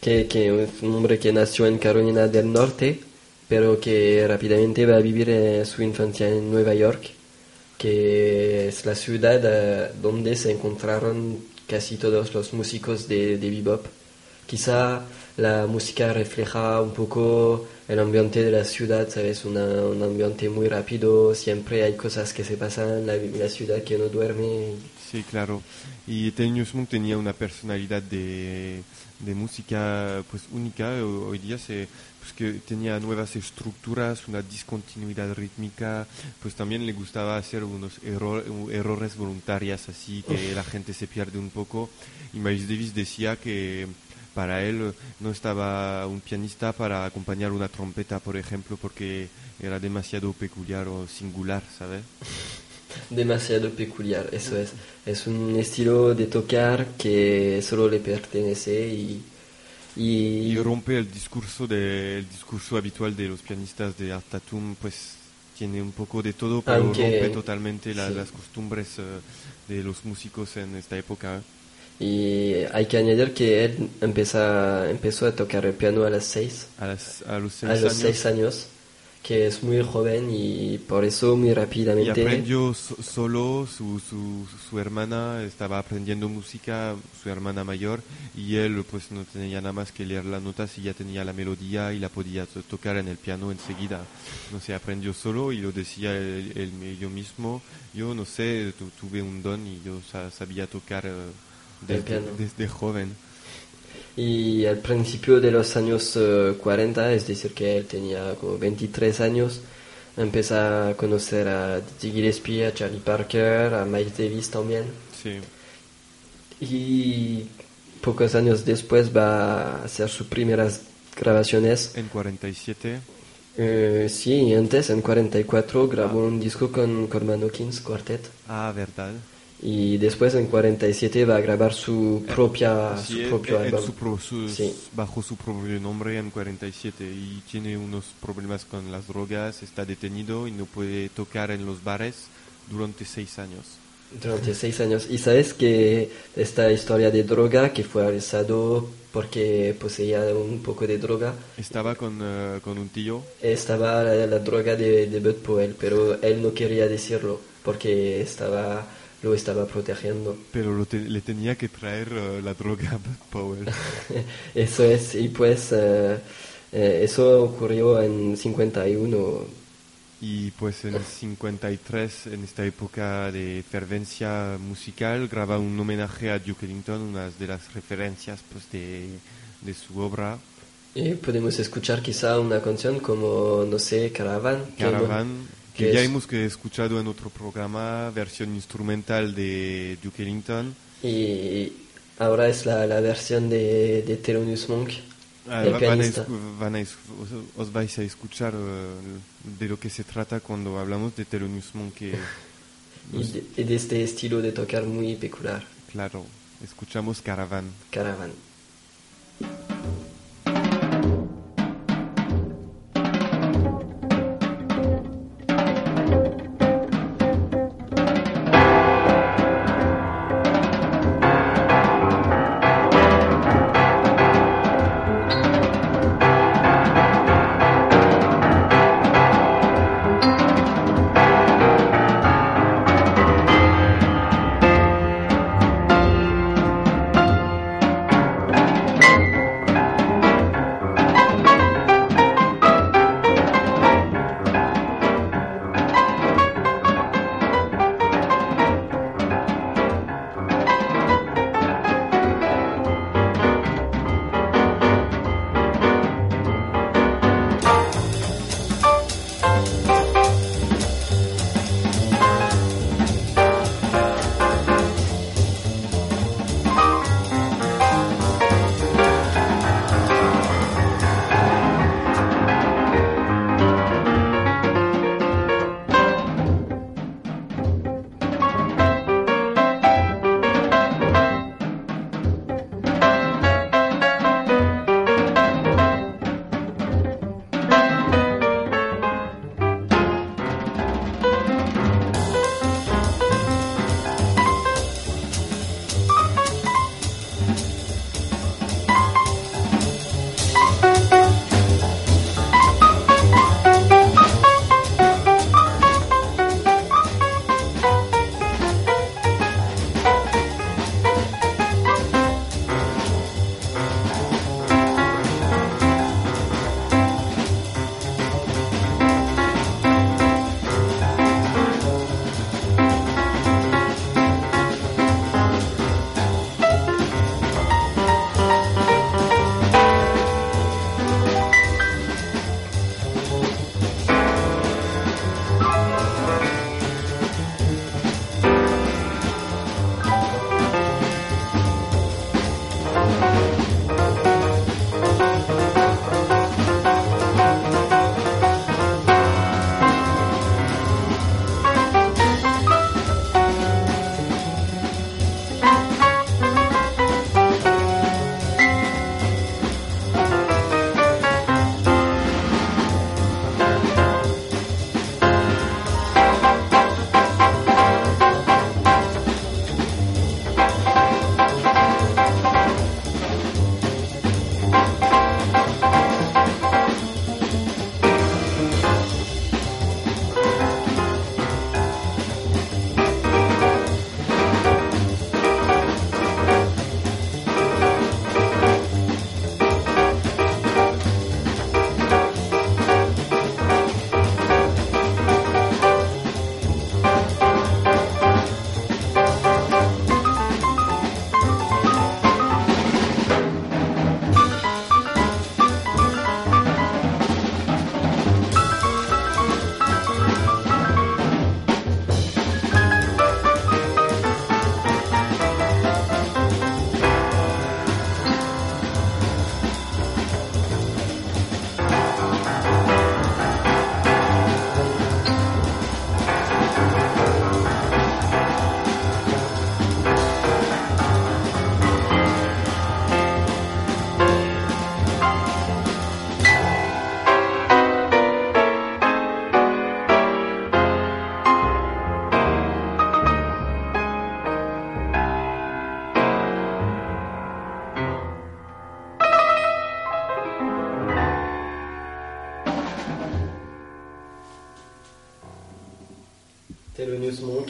Que, que es un hombre que nació en Carolina del Norte, pero que rápidamente va a vivir eh, su infancia en Nueva York, que es la ciudad eh, donde se encontraron casi todos los músicos de, de bebop. Quizá la música refleja un poco el ambiente de la ciudad, ¿sabes? Una- un ambiente muy rápido, siempre hay cosas que se pasan en la, en la ciudad que no duerme. Sí, claro. Y Monk tenía una personalidad de, de música pues única. Ho- Hoy día se, pues que tenía nuevas estructuras, una discontinuidad rítmica. Pues también le gustaba hacer unos error- errores voluntarias así que la gente se pierde un poco. Y Miles Davis decía que para él no estaba un pianista para acompañar una trompeta, por ejemplo, porque era demasiado peculiar o singular, ¿sabes? <laughs> demasiado peculiar, eso es. Es un estilo de tocar que solo le pertenece y... Y, rompe el discurso, de, el discurso habitual de los pianistas de Artatum, pues tiene un poco de todo, pero rompe totalmente las costumbres eh, de los músicos en esta época. Y hay que añadir que él empieza, empezó a tocar el piano a las seis. A, a los, seis, a los seis años que es muy joven y por eso muy rápidamente... Y aprendió solo, su, su, su, hermana estaba aprendiendo música, su hermana mayor, y él pues no tenía nada más que leer las notas y ya tenía la melodía y la podía tocar en el piano enseguida. No se aprendió solo y lo decía él, yo mismo, yo no sé, tuve un don y yo sabía tocar eh, desde, desde joven. Y al principio de los años 40, eh, es decir, que él tenía como 23 años, empieza a conocer a Dizzy Gillespie, a Charlie Parker, a Miles Davis también. Sí. Y pocos años después va a hacer sus primeras grabaciones. En 47. Eh, sí, antes, en 44, grabó un disco con Corman Kings Quartet. Ah, verdad y después en 47 va a grabar su propia su propio álbum. bajo su propio nombre en 47 y tiene unos problemas con las drogas, está detenido y no puede tocar en los bares durante seis años. Durante seis años. Y sabes que esta historia de droga, que fue arrestado porque poseía un poco de droga. ¿Estaba con, eh, con un tío? Estaba la, droga de, de Bud Powell, pero él no quería decirlo porque estaba lo estaba protegiendo. Pero le tenía que traer eh, la droga a <laughs> Powell. <laughs> eso es, y pues eh, eso ocurrió en 51. Y pues en 53, en esta época de fervencia musical, graba un homenaje a Duke Ellington, una de las referencias pues, de, de su obra. Y podemos escuchar quizá una canción como, no sé, Caravan. Caravan, que ya hemos escuchado en otro programa, versión instrumental de Duke Ellington. Y ahora es la, la versión de, de Thelonious Monk. Ah, van a, os vais a escuchar uh, de lo que se trata cuando hablamos de Thelonious Monk. <laughs> y, de, y de este estilo de tocar muy peculiar. Claro, escuchamos Caravan. Caravan.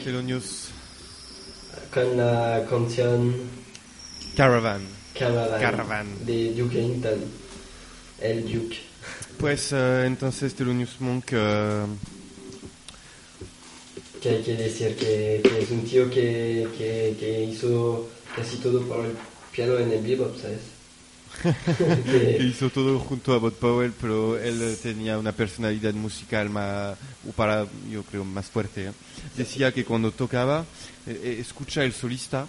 Thelonious con la canción Caravan. Caravan, Caravan. de Duke Ellington, el Duke. Pues eh, entonces Thelonious Monk, eh, Que hay que decir que, que es un tío que, que, que hizo casi todo por el piano en el bebop, ¿sabes? Que <laughs> hizo todo junto a Bob Powell, pero él tenía una personalidad musical más, o para, yo creo, más fuerte. ¿eh? Decía que cuando tocaba, eh, eh, escucha el solista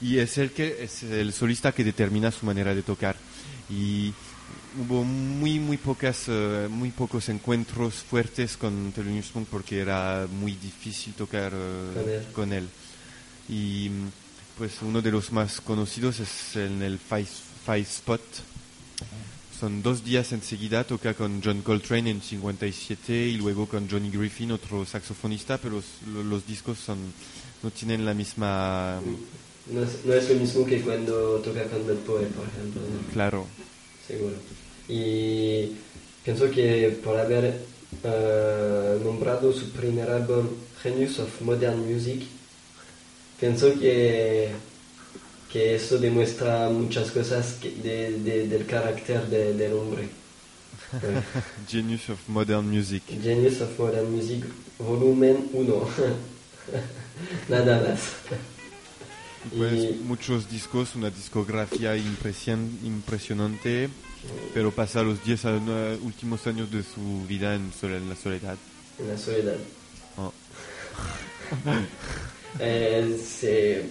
y es el que es el solista que determina su manera de tocar. Y hubo muy muy pocas eh, muy pocos encuentros fuertes con Thelonious Monk porque era muy difícil tocar eh, Con él. Y pues uno de los más conocidos es en el Five, Five Spot. Son dos días enseguida, toca con John Coltrane en 57 y luego con Johnny Griffin, otro saxofonista, pero los, los discos son, no tienen la misma... no, es, no es lo mismo que cuando toca con Bad Powell, por ejemplo. ¿no? Claro, Seguro. Y pienso que por haber eh, nombrado su primer álbum Genius of Modern Music, pienso que, que eso demuestra muchas cosas que- de- de- del carácter de- del hombre. <laughs> Genius of Modern Music. Genius of Modern Music, volumen 1. <laughs> Nada más. Pues Y- muchos discos, una discografía impresion- impresionante, pero pasa los 10 a- no, últimos años de su vida en, la soledad. En la soledad. Oh. <laughs> Eh, se-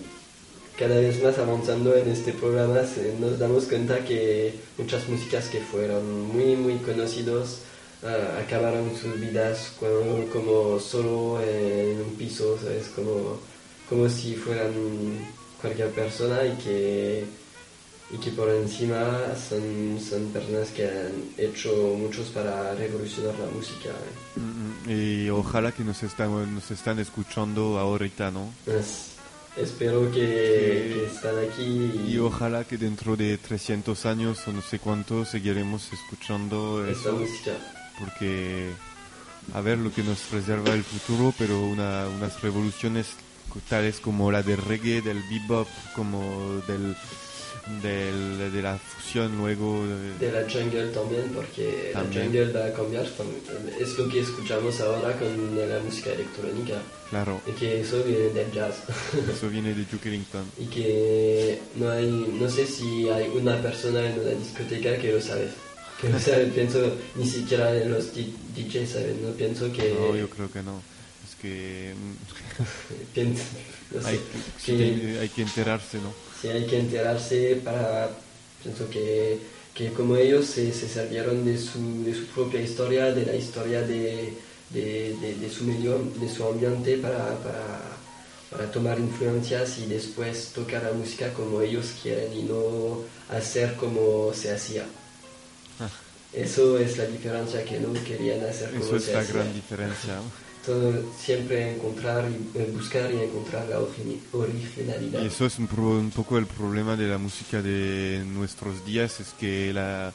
cada vez más avanzando en este programa se- nos damos cuenta que muchas músicas que fueron muy muy conocidos ah, acabaron sus vidas cuando- como solo en un piso, ¿sabes? Como, como si fueran cualquier persona y que, y que por encima son, son personas que han hecho muchos para revolucionar la música. ¿eh? Mm, Y ojalá que nos están, nos están escuchando ahorita, ¿no? Es- espero que, que están aquí Y ojalá que dentro de 300 años o no sé cuánto seguiremos escuchando esta eso, música. porque a ver lo que nos reserva el futuro, pero una, unas revoluciones tales como la del reggae, del bebop, como del, del- de la fusión luego de- De la jungle también, porque También. la jungle va a cambiar. Es lo que escuchamos ahora con la música electrónica. claro, Y que eso viene del jazz. <laughs> eso viene de Duke Ellington. y que no hay, no sé si hay una persona en una discoteca que lo sabe. Que lo sabe, <laughs> pienso, ni siquiera los DJs saben, no pienso que... No, yo creo que no. Es que <laughs> hay, que, sí que- que hay que enterarse, ¿no? Sí, hay que enterarse para, pienso que, que como ellos se, se salieron de su, de su propia historia, de la historia de, de, de- de su medio, de su ambiente para, para, para tomar influencias y después tocar la música como ellos quieren y no hacer como se hacía. Ah. Eso es la diferencia que no querían hacer como Eso es se la hacía. gran diferencia. Todo, siempre encontrar, y, eh, buscar y encontrar la origi- originalidad. Y eso es un, pro- un poco el problema de la música de nuestros días, es que la,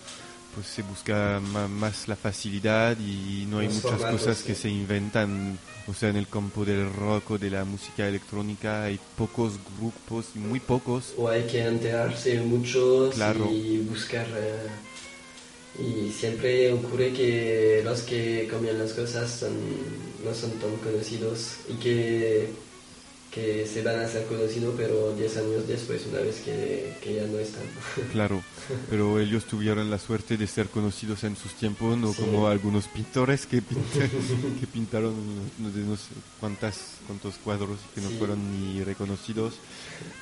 pues se busca más la facilidad y no hay Los muchas formatos, cosas sí. que se inventan, o sea, en el campo del rock o de la música electrónica hay pocos grupos, muy pocos. o hay que enterarse mucho Claro. y buscar eh, y siempre ocurre que los que cambian las cosas son- no son tan conocidos y que, que se van a hacer conocidos pero 10 años después una vez que, que ya no están <laughs> Claro, pero ellos tuvieron la suerte de ser conocidos en sus tiempos, no Sí. como algunos pintores que, pinta- <laughs> que pintaron no, de no sé cuántas, cuántos cuadros que no Sí. fueron ni reconocidos.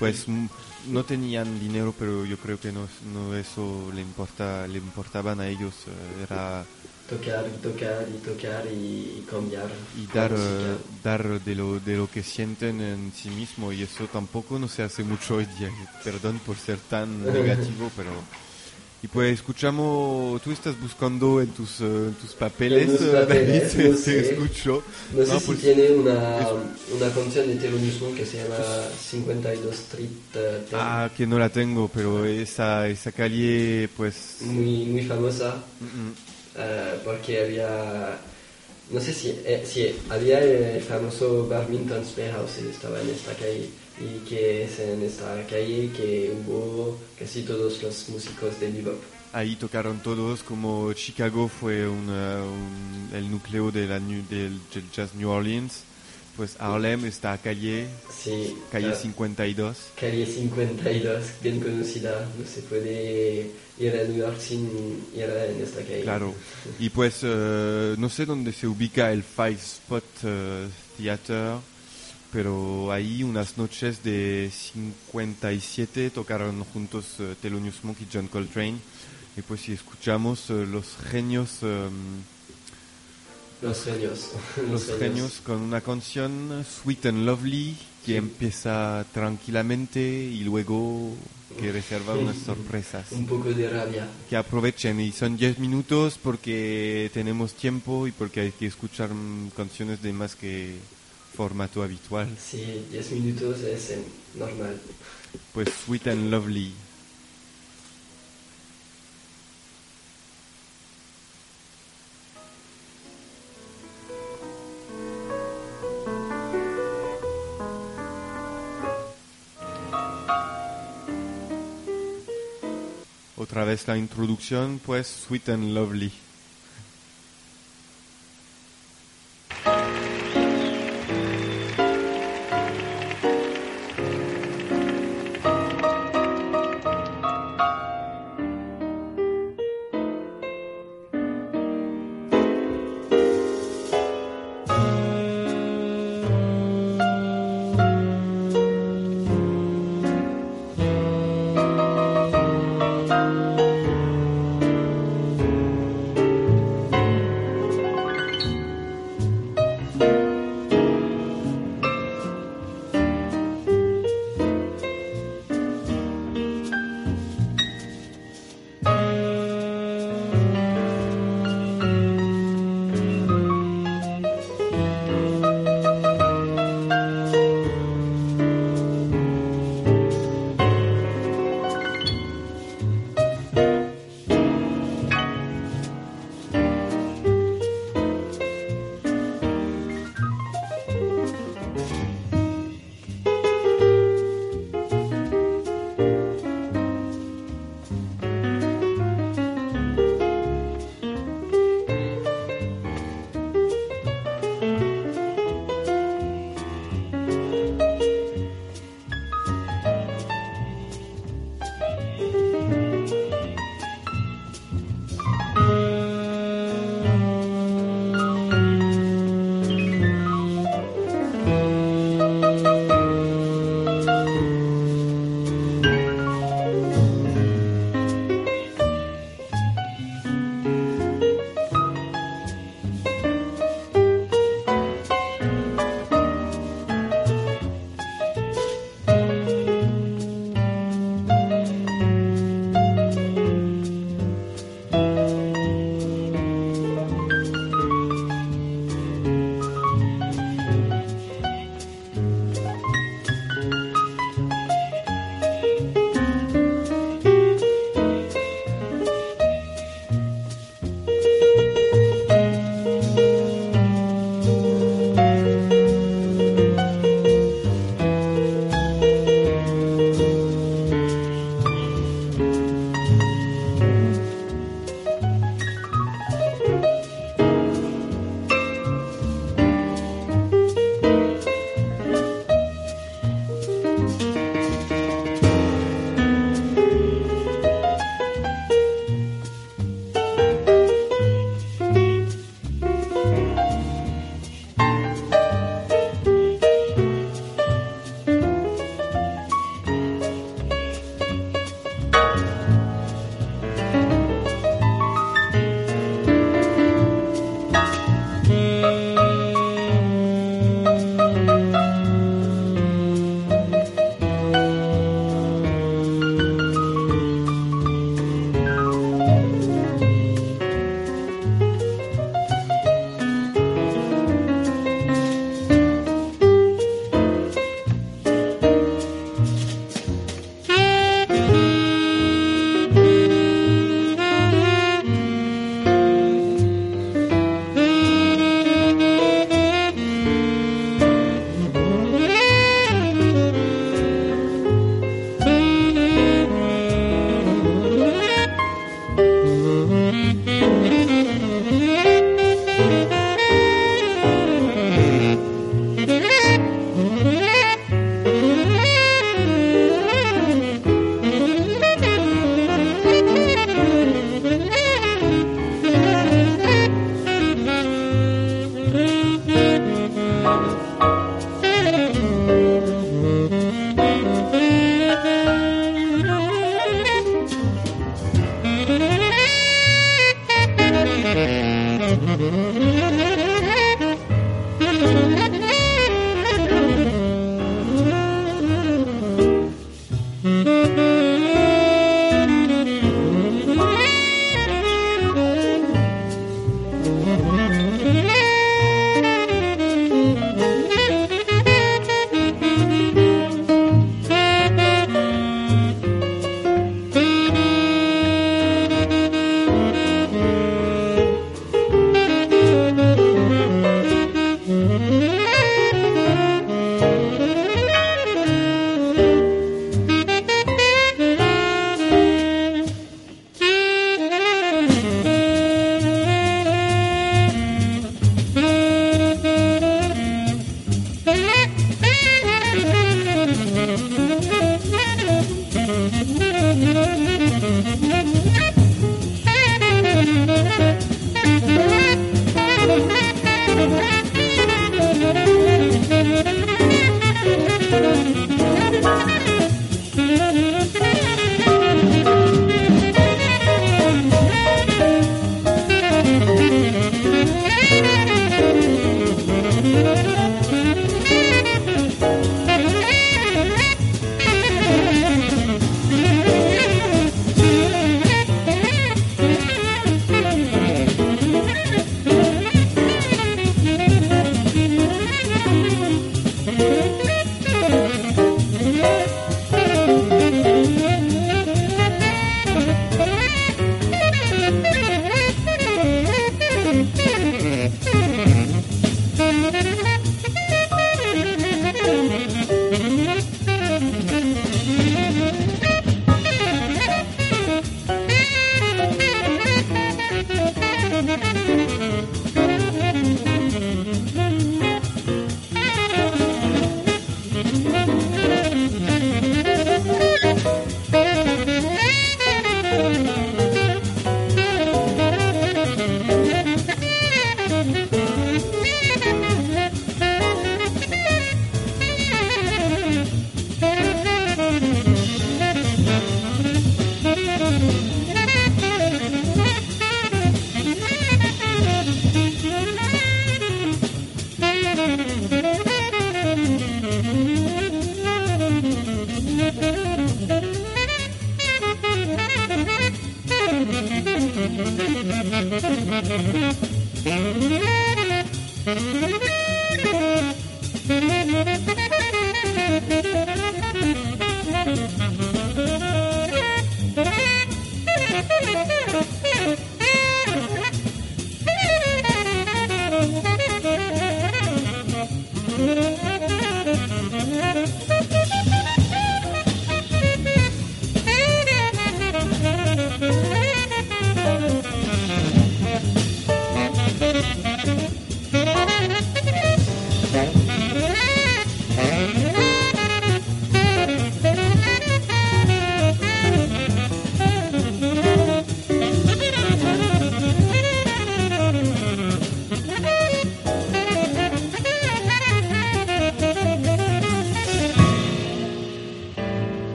Pues mm, no tenían dinero, pero yo creo que no, no eso le importa, le importaban a ellos, eh, era tocar y tocar y tocar y, cambiar y dar, eh, dar de lo, de lo que sienten en sí mismo y eso tampoco no se hace mucho hoy día. Perdón por ser tan <laughs> negativo, pero... Y pues escuchamos, tú estás buscando en tus, eh, en tus papeles, En eh, papeles, David, no te sé. escucho. No sé si pues, tiene una, una canción de Thelonious Monk que se llama 52 Street eh, Ten. Ah, que no la tengo, pero esa, esa calle, pues... muy, muy famosa eh, porque había no sé si, eh, si había el famoso Badminton House estaba en esta calle y que es en esta calle que hubo casi todos los músicos de bebop. Ahí tocaron todos, como Chicago fue una- un- el núcleo de la, del, del jazz New Orleans, pues Harlem está calle, Sí, calle claro. 52. Calle 52, bien conocida, no se puede ir a New York sin ir a- en esta calle. Claro. <laughs> Y pues eh, no sé dónde se ubica el Five Spot eh, Theater, pero ahí unas noches de 57 tocaron juntos eh, Thelonious Monk y John Coltrane. Y pues si escuchamos eh, los genios, eh, Los genios. <laughs> los genios con una canción Sweet and Lovely que Sí. empieza tranquilamente y luego que reserva unas sorpresas. Un poco de rabia. que aprovechen y son 10 minutos porque tenemos tiempo y porque hay que escuchar mm, canciones de más que formato habitual. Sí, 10 minutos es eh, normal. Pues Sweet and Lovely. Otra vez la introducción, pues Sweet and Lovely.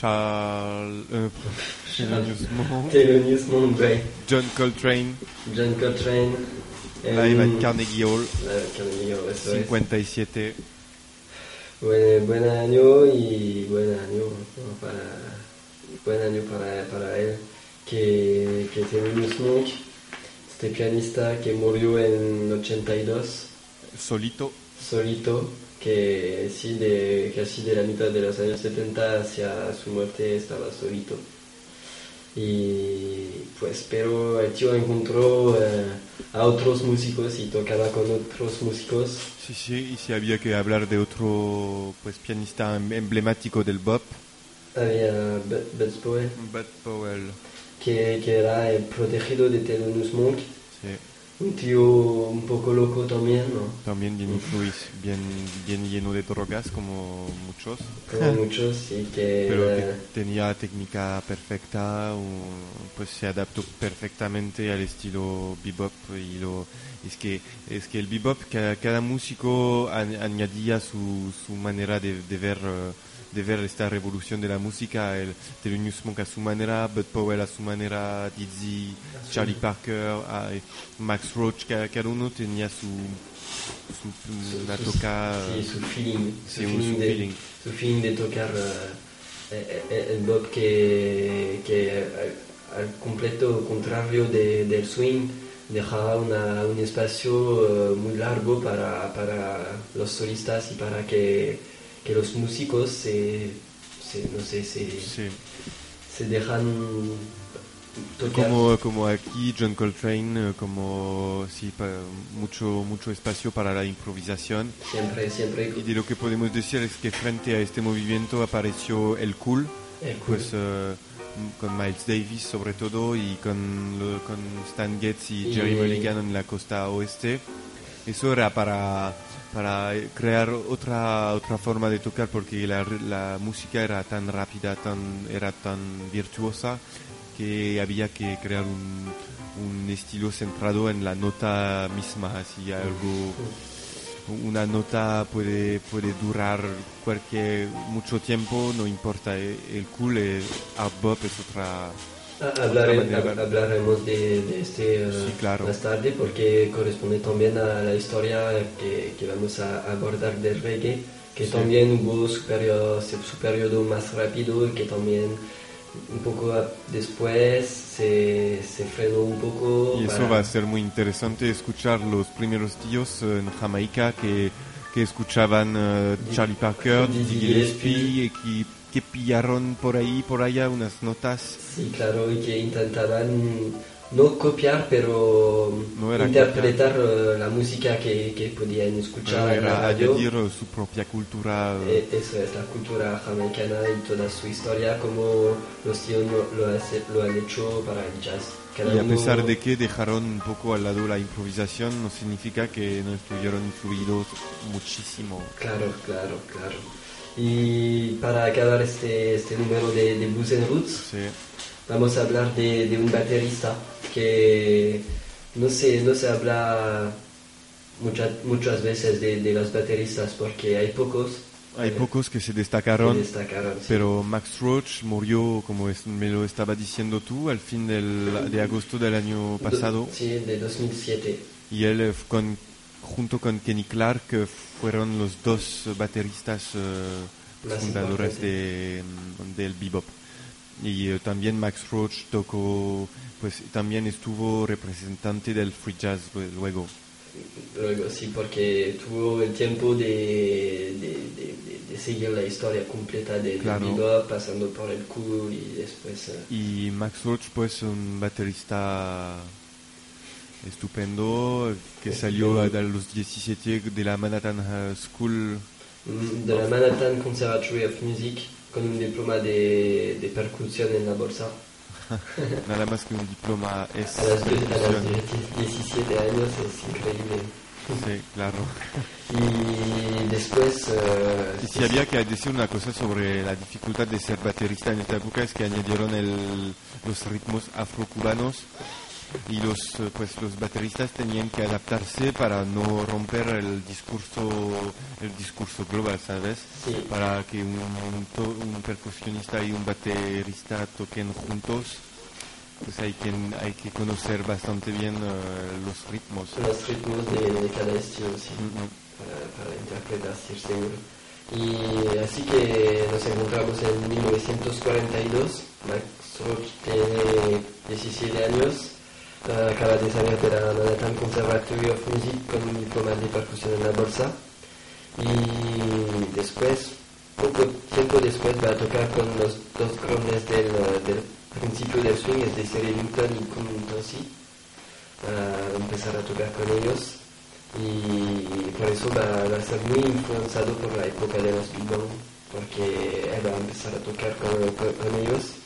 Charles. Euh, Thelonious Monk. John Coltrane, John Coltrane. live at Carnegie Hall, Carnegie Hall, eso es. 57. Buen, buen año y buen año para buen año para, para él que, que Thelonious Monk este pianista que murió en 82 Solito, solito que sí, de, casi de la mitad de los años 70 hacia su muerte estaba solito. Y pues, pero el tío encontró eh, a otros músicos y tocaba con otros músicos. Sí, sí, y si había que hablar de otro pues pianista em- emblemático del bop, Había Bud Bud Powell, Bud Powell. que, que era el protegido de Thelonious Monk. Sí, Un tío un poco loco también, ¿no? también bien influido, bien, bien lleno de drogas como muchos. Como <laughs> muchos y que... pero que tenía técnica perfecta, pues se adaptó perfectamente al estilo bebop y lo es que es que el bebop cada, cada músico añ- añadía su, su manera de, de ver eh, de ver esta revolución de la música, el Thelonious Monk a su manera, Bud Powell a su manera, Dizzy, Charlie Parker, a- Max Roach, cada, uno tenía su, su, una su- toca sí, su feeling, su sí, feeling, su de, feeling. su feeling de tocar eh, el bop que, que al, completo contrario de- del swing dejaba una- un espacio eh, muy largo para, para los solistas y para que, que los músicos se, se- no sé, se, Sí. se dejan tocar. Como, como aquí John Coltrane, eh, como sí, mucho, mucho espacio para la improvisación. Siempre, siempre. Y de lo que podemos decir es que frente a este movimiento apareció el cool, el cool. pues eh, con Miles Davis sobre todo y con, lo- con Stan Getz y Y- Jerry Mulligan en la costa oeste. Eso era para, para crear otra, otra forma de tocar porque la, la música era tan rápida, tan, era tan virtuosa que había que crear un, un estilo centrado en la nota misma, así algo una nota puede, puede durar cualquier mucho tiempo, no importa. El cool es art bop es otra. Ah, Hablare- Otra manera. hab- hablaremos de, de este eh, Sí, claro. más tarde porque corresponde también a la historia que, que vamos a abordar del reggae, que Sí. también hubo su periodo, su periodo más rápido y que también un poco después se, se frenó un poco. Y eso para- va a ser muy interesante escuchar los primeros tíos eh, en Jamaica que, que escuchaban Di- Charlie Parker, Dizzy Gillespie, y que, que pillaron por ahí, por allá unas notas. Sí, claro, y que intentaban no copiar, pero No interpretar eh, la música que, que podían escuchar en la radio. añadir su propia cultura. eh, Eso es la cultura jamaicana y toda su historia, como los tíos lo, hace- lo han hecho para el jazz. Cada Y a uno- pesar de que dejaron un poco al lado la improvisación, no significa que no estuvieron influidos muchísimo. Claro, claro, claro. Y para acabar este, este número de, de Blues and Roots, Sí. vamos a hablar de, de un baterista que no se, no se habla mucha- muchas veces de, de los bateristas porque hay pocos Hay eh, pocos que se que destacaron, destacaron. sí. pero Max Roach murió, como es- me lo estaba diciendo tú, al fin del, de agosto del año pasado. Do- sí, de 2007. Y él, eh, con, junto con Kenny Clark, fueron los dos bateristas eh, fundadores de, del bebop. Y eh, también Max Roach tocó, pues también estuvo representante del free jazz luego. Luego sí, porque tuvo el tiempo de, de, de- de- de seguir la historia completa de, del Claro. bebop, pasando por el cool y después... eh, Y Max Roach, pues, un baterista estupendo que salió a a los 17 de la Manhattan School. mm, de la Manhattan Conservatory of Music con un diploma de, de percusión en la bolsa. <laughs> Nada más que un diploma es A die- 17 años es increíble. Sí, claro. <laughs> Y después... eh, Y si había que decir una cosa sobre la dificultad de ser baterista en esta época es que añadieron el- los ritmos afrocubanos y los eh, pues los bateristas tenían que adaptarse para no romper el discurso el discurso global, ¿sabes? Sí. Para que un, un to- un percusionista y un baterista toquen juntos, pues hay que hay que conocer bastante bien eh, los ritmos. los ritmos de, de cada estilo, sí. Mm, para, para interpretar, sí, seguro. Y así que nos encontramos en 1942. Max Roach tiene 17 años. Eh, acaba de salir de Conservatory of Music con un diploma de percusión en la bolsa. Y después, poco tiempo después, va a tocar con los dos grandes del, del principio del swing, es decir, Ellington y Kuntosi. A empezar a tocar con ellos y por eso va, a ser muy influenciado por la época de los Big Bang, porque él va a empezar a tocar con, ellos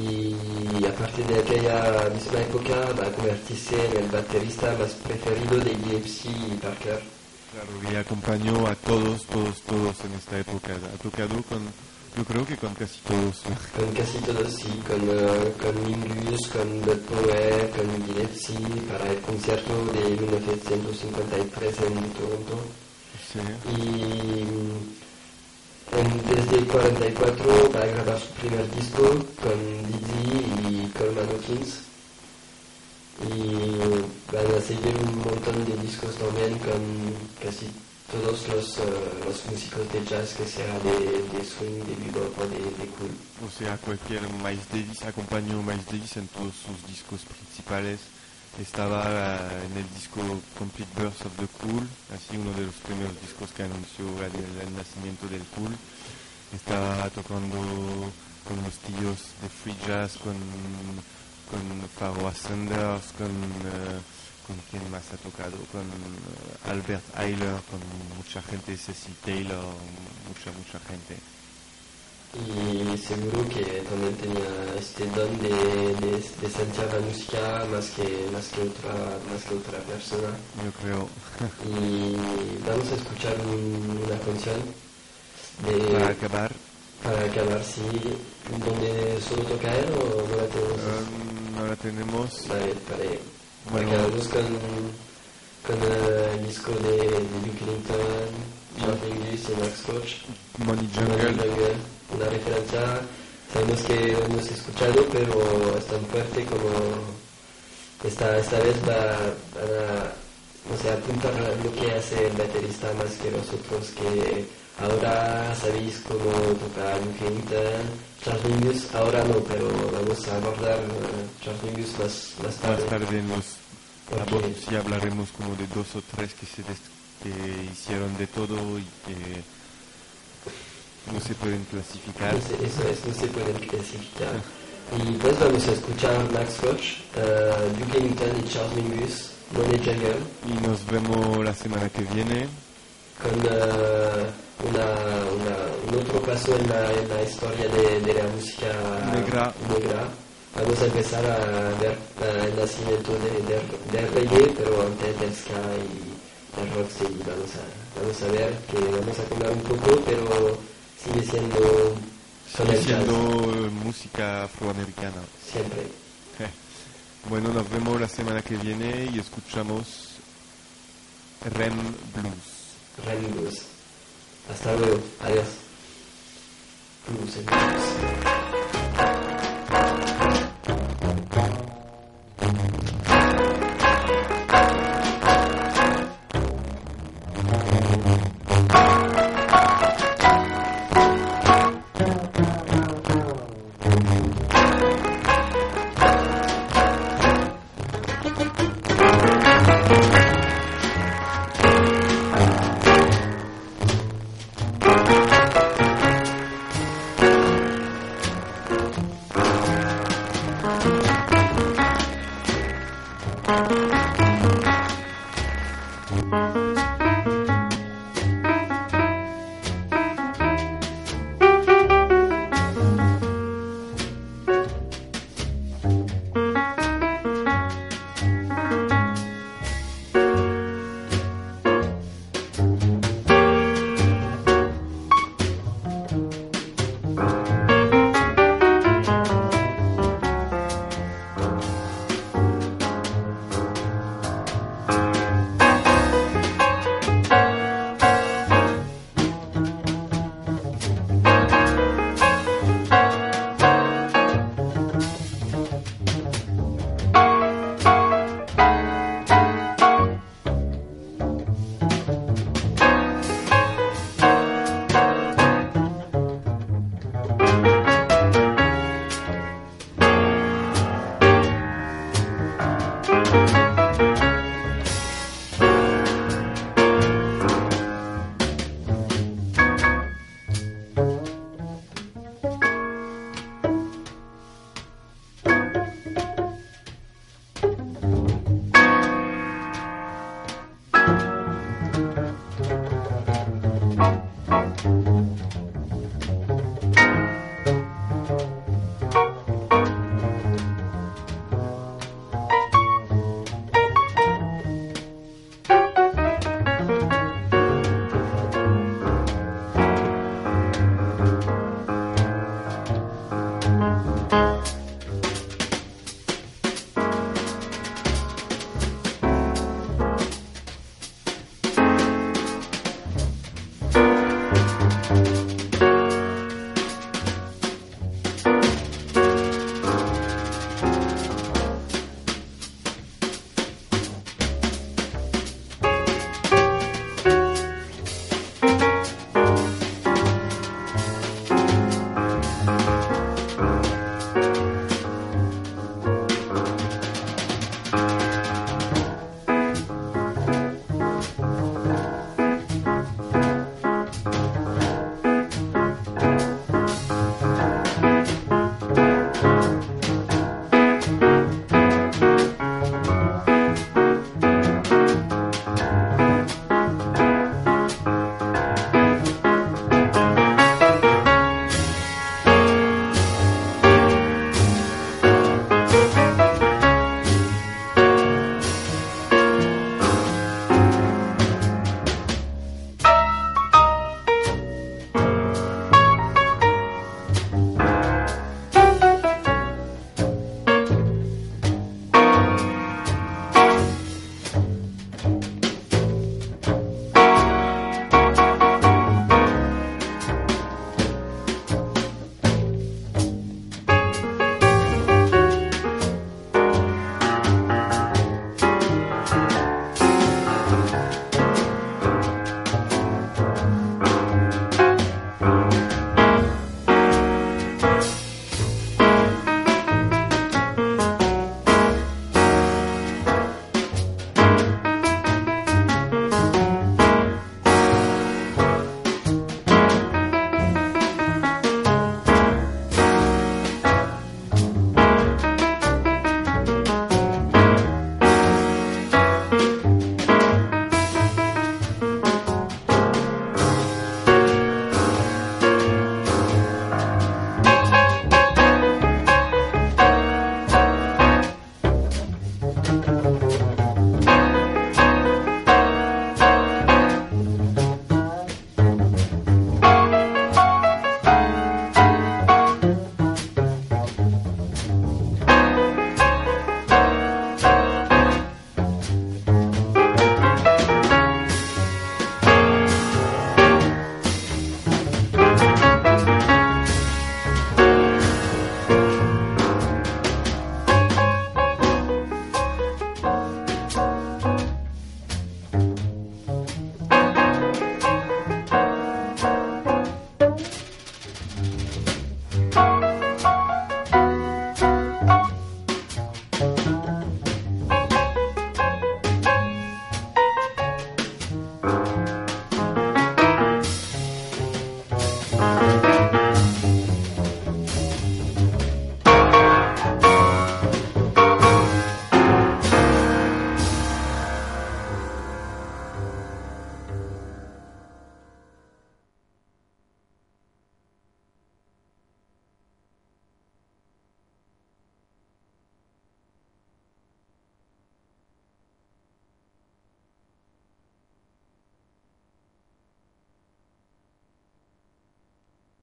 y a partir de aquella misma época va a convertirse en el baterista más preferido de Gillespie y Parker. Claro, y acompañó a todos, todos, todos en esta época. Ha tocado con yo creo que con casi todos. Con casi todos, sí. Con, uh, con Mingus, con The Poe, con Gillespie, para el concierto de 1953 en Toronto. Sí. Y en, desde el 44 va a grabar su primer disco con Dizzy y Coleman Hawkins. Y van a seguir un montón de discos también con casi todos los, uh, los músicos de jazz que sea de, de swing, de bebop o de, de, cool. O sea, cualquier Miles Davis acompañó Miles Davis en todos sus discos principales. Estaba uh, en el disco Complete Birth of the Cool, así uno de los primeros discos que anunció el, nacimiento del cool. Estaba tocando con los tíos de free jazz, con, con Pharaoh Sanders, con... Uh, con quién más ha tocado, con uh, Albert Eiler, con mucha gente, Ceci Taylor, mucha, mucha gente. Y seguro que también tenía este don de, de, de sentir la música más que, más, que otra, más que otra persona. Yo creo. y vamos a escuchar un, una canción de... Para acabar. Para acabar, sí. ¿Dónde solo toca él o no la tenemos? Um, no la tenemos. Vale, vale. Bueno, Acabamos con, con uh, el disco de, de Duke Ellington, John Mingus y Max Koch. Money Jungle. Una referencia, sabemos que hemos escuchado, pero es tan fuerte como esta, esta vez va, a o sea, apuntar lo que hace el baterista más que los otros que ahora sabéis cómo tocar Ellington, Charles ahora no, pero vamos a abordar Charles Mingus más, más tarde. Más tarde nos sí hablaremos como de dos o tres que se que hicieron de todo y que no se pueden clasificar. No se, eso es, no se pueden clasificar. y pues vamos a escuchar Max Roach, uh, Duke Ellington y Charles Mingus, Money Jungle. Y nos vemos la semana que viene. Con uh, una, una, un otro paso en la, en la historia de, de, la música negra. negra. Vamos a empezar a ver uh, el nacimiento de, de, del reggae, pero antes del ska y del rocksteady. Vamos a, vamos a ver que vamos a cambiar un poco, pero sigue siendo... Sigue siendo música afroamericana. Siempre. Bueno, nos vemos la semana que viene y escuchamos Rem Blues. Rem Blues. Hasta luego. Adiós. Blues Blues.